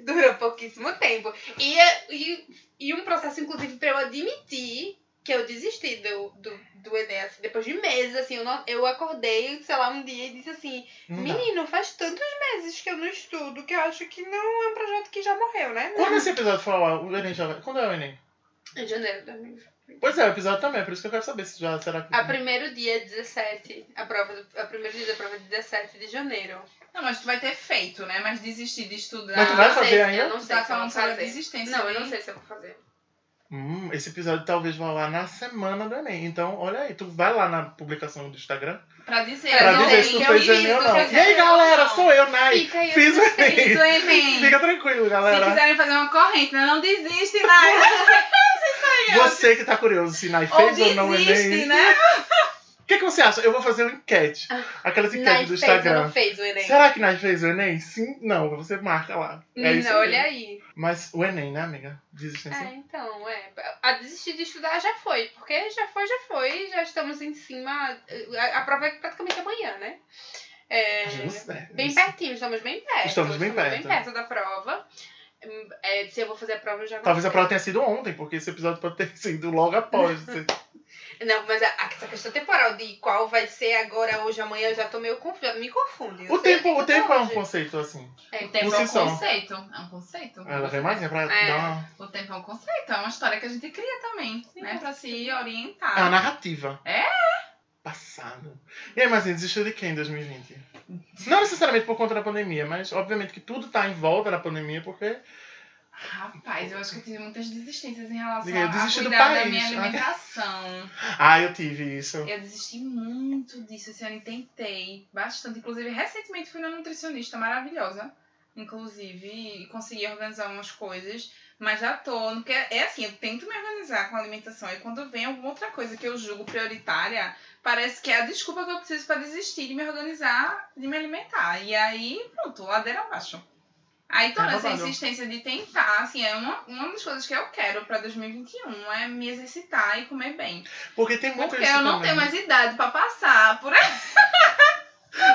Durou pouquíssimo tempo. E, e, e um processo, inclusive, pra eu admitir que eu desisti do, do, do Enem, assim, depois de meses, assim, eu, não, eu acordei, sei lá, um dia e disse assim, Não dá. menino, faz tantos meses que eu não estudo que eu acho que não é um projeto que já morreu, né? Quando esse episódio for ao ar, o Enem já vai. Quando é o Enem? Em janeiro de 2020. Pois é, o episódio também, por isso que eu quero saber se já será que. A primeiro dia é 17. A prova do, a primeiro dia da prova é 17 de janeiro. Não, mas tu vai ter feito, né? Mas desistir de estudar. Mas tu vai não fazer se- ainda? Eu não sei tá se eu vou falando sobre a fazer. desistência. Não, eu não sei se eu vou fazer. Hum, esse episódio talvez vá lá na semana do Enem. Então, olha aí, tu vai lá na publicação do Instagram Pra dizer, Pra não, dizer se tu que fez eu Enem ou não. E aí, galera, sou eu, Nai. Fica aí Fiz o Enem. Fiz o Enem. Fica tranquilo, Se galera. quiserem fazer uma corrente, né? não desiste, né? Você que tá curioso se Nai Ou fez ou não o desiste, Enem. né? O que, que você acha? Eu vou fazer uma enquete. Aquelas Nai enquetes do fez ou Instagram. não fez o Enem? Será que Nai fez o Enem? Sim, não. Você marca lá. É isso Não, olha mesmo. aí. Mas o Enem, né, amiga? Desistência. É, então, é. A desistir de estudar já foi, porque já foi, já foi, já estamos em cima. A, a prova é praticamente amanhã, né? É, né? bem Isso. pertinho, estamos bem perto. Estamos bem perto. bem perto da prova. É, se eu vou fazer a prova, eu já não Talvez a prova tenha sido ontem, porque esse episódio pode ter sido logo após. Não, mas a, a- essa questão temporal de qual vai ser agora, hoje, amanhã, eu já tô meio confusa. Me confunde. O tempo, o tempo é um hoje. conceito assim. É, O tempo é um só. conceito. É um conceito. Ela vem mais pra É. dar uma. O tempo é um conceito, é uma história que a gente cria também, Sim, né? Pra se orientar. É uma narrativa. É? Passado. E aí, Marcinha, desistiu de quem em 2020? Não necessariamente por conta da pandemia, mas obviamente que tudo tá em volta da pandemia, porque. Rapaz, eu acho que eu tive muitas desistências em relação eu a desisti do cuidar da país. minha alimentação. Ah, eu tive isso. Eu desisti muito disso esse ano e tentei bastante. Inclusive, recentemente fui na nutricionista maravilhosa. Inclusive, e consegui organizar umas coisas. Mas já tô. Porque é assim, eu tento me organizar com a alimentação. E quando vem alguma outra coisa que eu julgo prioritária, parece que é a desculpa que eu preciso pra desistir de me organizar, de me alimentar. E aí, pronto, ladeira abaixo. Aí toda É essa insistência de tentar, assim, é uma, uma das coisas que eu quero pra 2021, é me exercitar e comer bem. Porque tem muito Porque isso eu não também. tenho mais idade pra passar por aí.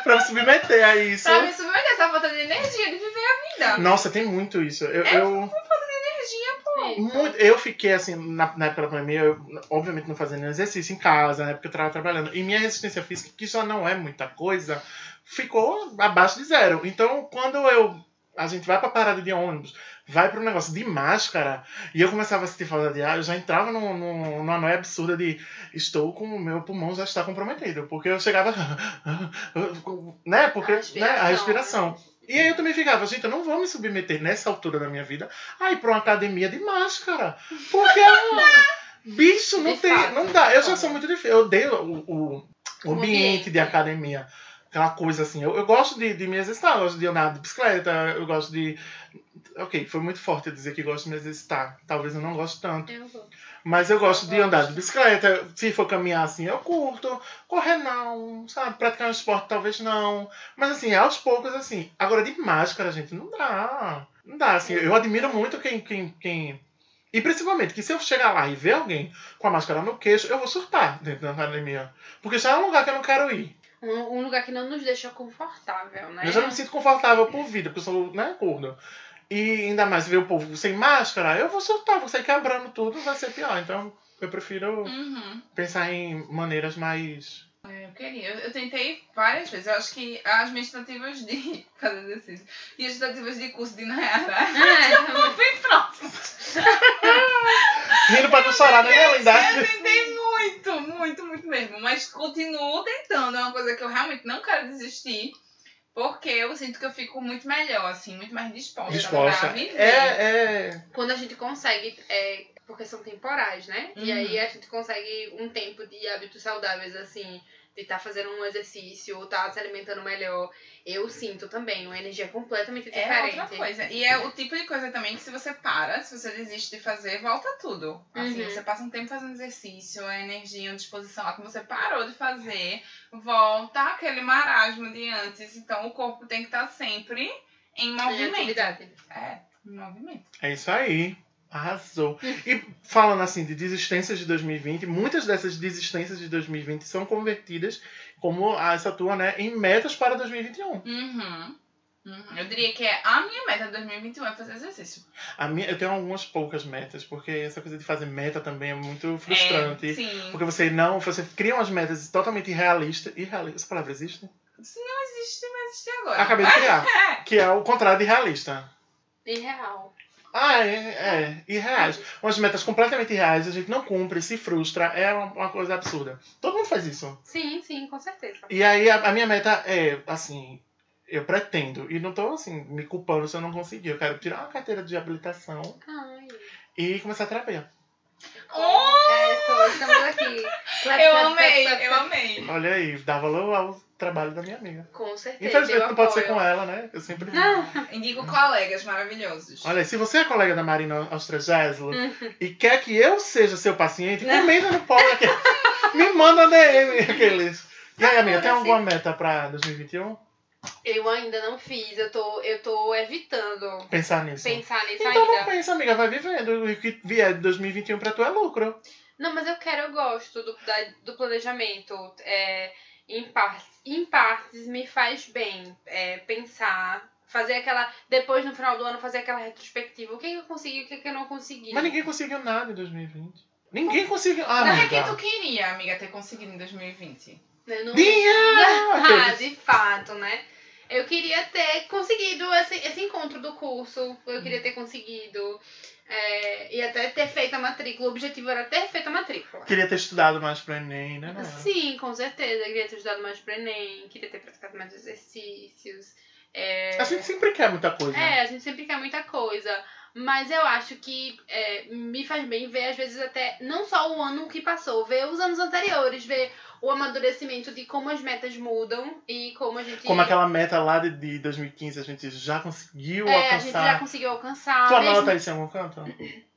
Pra me submeter a isso. Pra me submeter essa falta de energia de viver a vida. Nossa, tem muito isso. Eu, É eu, Energia, pô. Muito, eu fiquei assim, na, na época da pandemia, eu, obviamente não fazendo exercício em casa, né? Porque eu tava trabalhando. E minha resistência física, que já não é muita coisa, ficou abaixo de zero. Então, quando eu. A gente vai pra parada de ônibus, vai pro negócio de máscara, e eu começava a sentir falta de ar, eu já entrava num- num- numa noia absurda de estou com o meu pulmão já está comprometido. Porque eu chegava. né? Porque A né, respiração, a respiração. E aí eu também ficava, gente, eu não vou me submeter nessa altura da minha vida a ir pra uma academia de máscara. Porque, bicho, não De tem. fato. não dá. Eu já sou muito difícil. Eu odeio o, o, o ambiente. de academia. Aquela coisa assim. Eu, eu gosto de, de me exercitar, eu gosto de andar de bicicleta, eu gosto de. Ok, foi muito forte eu dizer que gosto de me exercitar. Talvez eu não goste tanto. Eu. Mas eu gosto de gosto. andar de bicicleta. Se for caminhar assim, eu curto. Correr não, sabe? Praticar um esporte talvez não. Mas assim, aos poucos, assim. Agora de máscara, gente, não dá. Não dá, assim. Eu admiro muito quem. quem, quem... E principalmente que se eu chegar lá e ver alguém com a máscara no queixo, eu vou surtar dentro da academia. Porque já é um lugar que eu não quero ir. Um, um lugar que não nos deixa confortável, né? Eu já não me sinto confortável por vida, porque eu sou, né, gordo. E ainda mais ver o povo sem máscara, eu vou surtar, vou sair quebrando tudo, vai ser pior. Então, eu prefiro Uhum. pensar em maneiras mais. Eu queria. Eu, eu tentei várias vezes. Eu acho que as minhas tentativas de fazer exercício e as tentativas de curso de Nayara Ah, estão bem próximas. Rindo pra não chorar, né, minha Eu linda? tentei muito, muito, muito mesmo. Mas continuo tentando. É uma coisa que eu realmente não quero desistir. Porque eu sinto que eu fico muito melhor, assim, muito mais disposta, Disposta. pra viver. É, é. Quando a gente consegue, é, porque são temporais, né? E Uhum. aí a gente consegue um tempo de hábitos saudáveis, assim, de estar fazendo um exercício, ou estar se alimentando melhor. Eu sinto também uma energia completamente É diferente. outra coisa. E é o tipo de coisa também que se você para, se você desiste de fazer, volta tudo. Assim, Uhum. você passa um tempo fazendo exercício, a energia, a disposição lá que você parou de fazer, volta aquele marasmo de antes. Então o corpo tem que estar sempre em Em movimento. atividade. É, em movimento. É isso aí. Arrasou. E falando assim de desistências de 2020, muitas dessas desistências de 2020 são convertidas, como essa tua, né, em metas para 2021. Uhum. Uhum. Eu diria que é a minha meta de 2021 é fazer exercício. A minha, eu tenho algumas poucas metas, porque essa coisa de fazer meta também é muito frustrante. É, sim. Porque você não, você cria umas metas totalmente irrealistas. Irrealista, essa palavra existe? Não existe, mas existe agora. Acabei de criar. Que é o contrário de realista. Irreal. Ah, é, é, irreais. Umas metas completamente irreais, a gente não cumpre, se frustra, é uma, uma coisa absurda. Todo mundo faz isso. Sim, sim, com certeza. E aí a, a minha meta é, assim, eu pretendo, e não tô assim, me culpando se eu não conseguir. Eu quero tirar uma carteira de habilitação Ai. e começar a terapia. Oh! É, tô, estamos aqui. Clap, Eu clap, amei, clap, eu clap. amei. Olha aí, dá valor ao trabalho da minha amiga. Com certeza. Infelizmente não pode ser com ela, né? Eu sempre. Indico colegas maravilhosos. Olha, se você é colega da Marina Austragésilo Uhum. e quer que eu seja seu paciente, comenta no post aqui. Me manda DM aqueles. E aí, amiga, tem alguma meta pra 2021? Eu ainda não fiz, eu tô, eu tô evitando Pensar nisso. pensar nisso Então não ainda. pensa, amiga, vai vivendo. O que vier de 2021 pra tu é lucro. Não, mas eu quero, eu gosto do, da- do planejamento. É, em, partes, em partes me faz bem é, pensar, fazer aquela. Depois no final do ano, fazer aquela retrospectiva. O que, que eu consegui, o que, que eu não consegui. Mas ninguém conseguiu nada em 2020. Ninguém conseguiu. Ah, Mas o que amiga. tu queria, amiga, ter conseguido em 2020? Eu não- Dinheiro! Ah, de fato, né? Eu queria ter conseguido esse, esse encontro do curso. Eu queria ter conseguido. é, e até ter feito a matrícula. O objetivo era ter feito a matrícula. Queria ter estudado mais pro Enem, né? Não era? Sim, com certeza. Eu queria ter estudado mais pro Enem, queria ter praticado mais exercícios. É, A gente sempre quer muita coisa. é, a gente sempre quer muita coisa. Mas eu acho que é, me faz bem ver, às vezes, até não só o ano que passou, ver os anos anteriores, ver o amadurecimento de como as metas mudam e como a gente. Como aquela meta lá de, de 2015 a gente já conseguiu é, a gente já alcançar. conseguiu alcançar. Tu mesmo- anota isso em algum canto?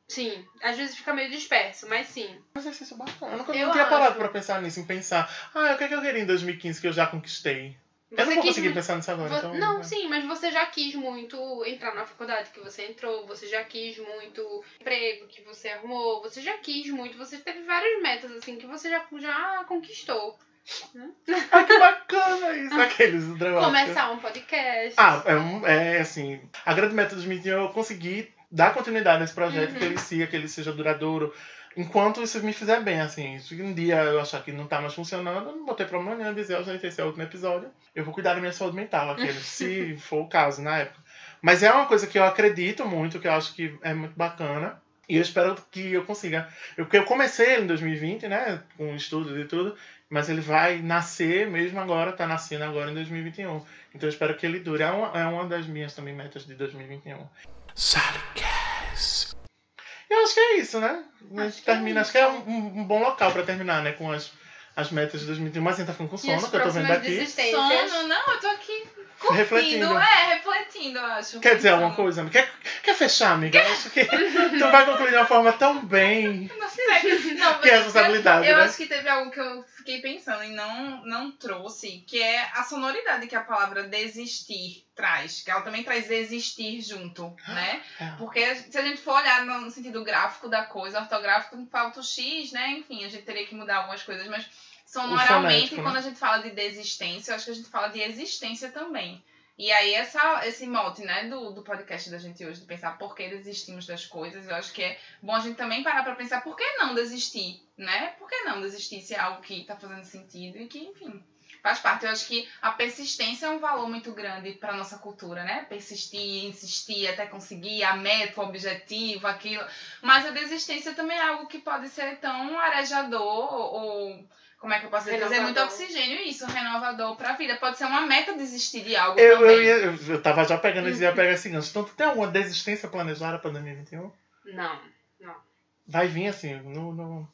Sim, às vezes fica meio disperso, mas sim. Um exercício bacana. Eu nunca Eu não tinha parado acho. pra pensar nisso, em pensar, ah, o que, é que eu queria em 2015 que eu já conquistei? Eu não vou conseguir mu- pensar nisso agora, então. não, é. sim, mas você já quis muito entrar na faculdade que você entrou, você já quis muito emprego que você arrumou, você já quis muito, você teve várias metas assim que você já, já conquistou. Ai, que bacana isso, aqueles dramáticos. Começar um podcast. Ah, é, é assim, a grande meta de 2021 é eu conseguir dar continuidade nesse projeto, Uhum. que ele siga, que ele seja duradouro, enquanto isso me fizer bem, assim. Se um dia eu achar que não tá mais funcionando, eu não vou ter problema nenhum dizer, ó, gente, esse é o último episódio. Eu vou cuidar da minha saúde mental, aquele, se for o caso, na época. Mas é uma coisa que eu acredito muito, que eu acho que é muito bacana. E eu espero que eu consiga. Eu, porque eu comecei ele em 2020, né? Com estudos e tudo. Mas ele vai nascer mesmo agora, tá nascendo agora em 2021. Então eu espero que ele dure. É uma, é uma das minhas também metas de 2021. Salicast. Eu acho que é isso, né? A gente Acho que é termina, acho que é um, um- bom local pra terminar, né? Com as, as metas de 2021. Mas a gente tá ficando com sono, que eu tô vendo aqui. Sono? Não, eu tô aqui curtindo. Refletindo. É, refletindo, eu acho. Quer dizer alguma pensando. coisa? Quer, quer fechar, amiga? Eu acho que tu vai concluir de uma forma tão bem. Não sei. Não, Que é responsabilidade, eu né? acho que teve algo que eu fiquei pensando e não, não trouxe, que é a sonoridade que a palavra desistir traz. Que ela também traz existir junto, né? É. Porque se a gente for olhar no sentido gráfico da coisa, ortográfico, falta o X, né? Enfim, a gente teria que mudar algumas coisas, mas sonoramente, fonético, né? quando a gente fala de desistência, eu acho que a gente fala de existência também. E aí, essa, esse mote, né, do, do podcast da gente hoje, de pensar por que desistimos das coisas, eu acho que é bom a gente também parar pra pensar por que não desistir, né? Por que não desistir se é algo que tá fazendo sentido e que, enfim, faz parte. Eu acho que a persistência é um valor muito grande pra nossa cultura, né? Persistir, insistir até conseguir a meta, o objetivo, aquilo. Mas a desistência também é algo que pode ser tão arejador ou. Como é que eu posso dizer? Trazer muito Renovador. oxigênio e isso, renovador pra vida. Pode ser uma meta desistir de algo Eu, também. eu, ia, eu, eu tava já pegando esse ia pegar esse gancho. Então, tu tem alguma desistência planejada pra 2021? Não. Vai vir assim, no, no...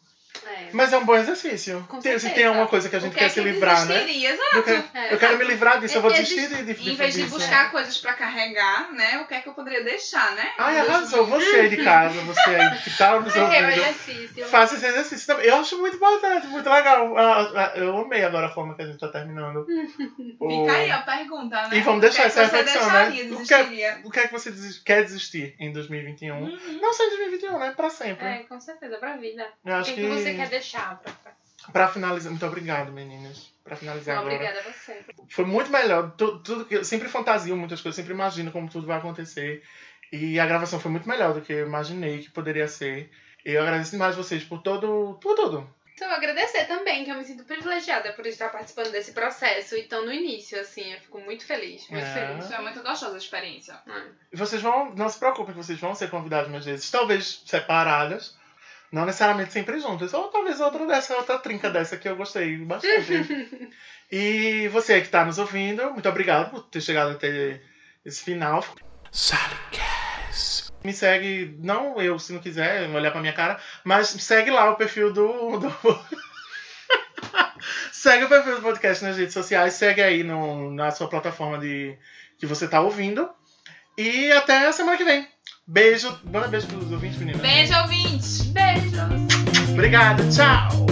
É. Mas é um bom exercício. Tem, se tem alguma coisa que a gente que quer é se que livrar, né? Exato. Eu quero, É, eu quero me livrar disso, eu vou É, desistir de, de, Em vez de disso. buscar coisas pra carregar, né? O que é que eu poderia deixar, né? Ai, arrasou. Você aí de casa, você aí que tá nos É, é ouvindo. Faça esse exercício também. Eu acho muito importante, muito legal. Ah, ah, Eu amei agora a forma que a gente tá terminando. O- Fica aí a pergunta, né? E vamos deixar é essa reflexão, né? O que é-? O que é que você quer desistir em 2021? Uhum. Não só em 2021, né? Pra sempre. É, com certeza, pra vida. Eu acho que você quer deixar pra. Pra finalizar, muito obrigado, meninas. Pra finalizar Não, agora. obrigada a você. Foi muito melhor. Tu- Tudo, que eu sempre fantasio muitas coisas, sempre imagino como tudo vai acontecer. E a gravação foi muito melhor do que eu imaginei que poderia ser. Eu agradeço demais vocês por todo. por tudo. Então, agradecer também, que eu me sinto privilegiada por estar participando desse processo e tão no início, assim. Eu fico muito feliz, muito É. feliz. Foi muito gostosa a experiência. Ah. E vocês vão, não se preocupem que vocês vão ser convidados mais vezes, talvez separadas, não necessariamente sempre juntas, ou talvez outra dessa, outra trinca dessa que eu gostei bastante. e você que está nos ouvindo, muito obrigado por ter chegado até esse final. Me segue, não eu, se não quiser olhar pra minha cara, mas segue lá o perfil do. do... segue o perfil do podcast nas redes sociais, segue aí no, na sua plataforma de que você tá ouvindo. E até a semana que vem. Beijo. Manda beijo pros ouvintes, meninas. Beijo, ouvintes! Beijos! Obrigado, tchau!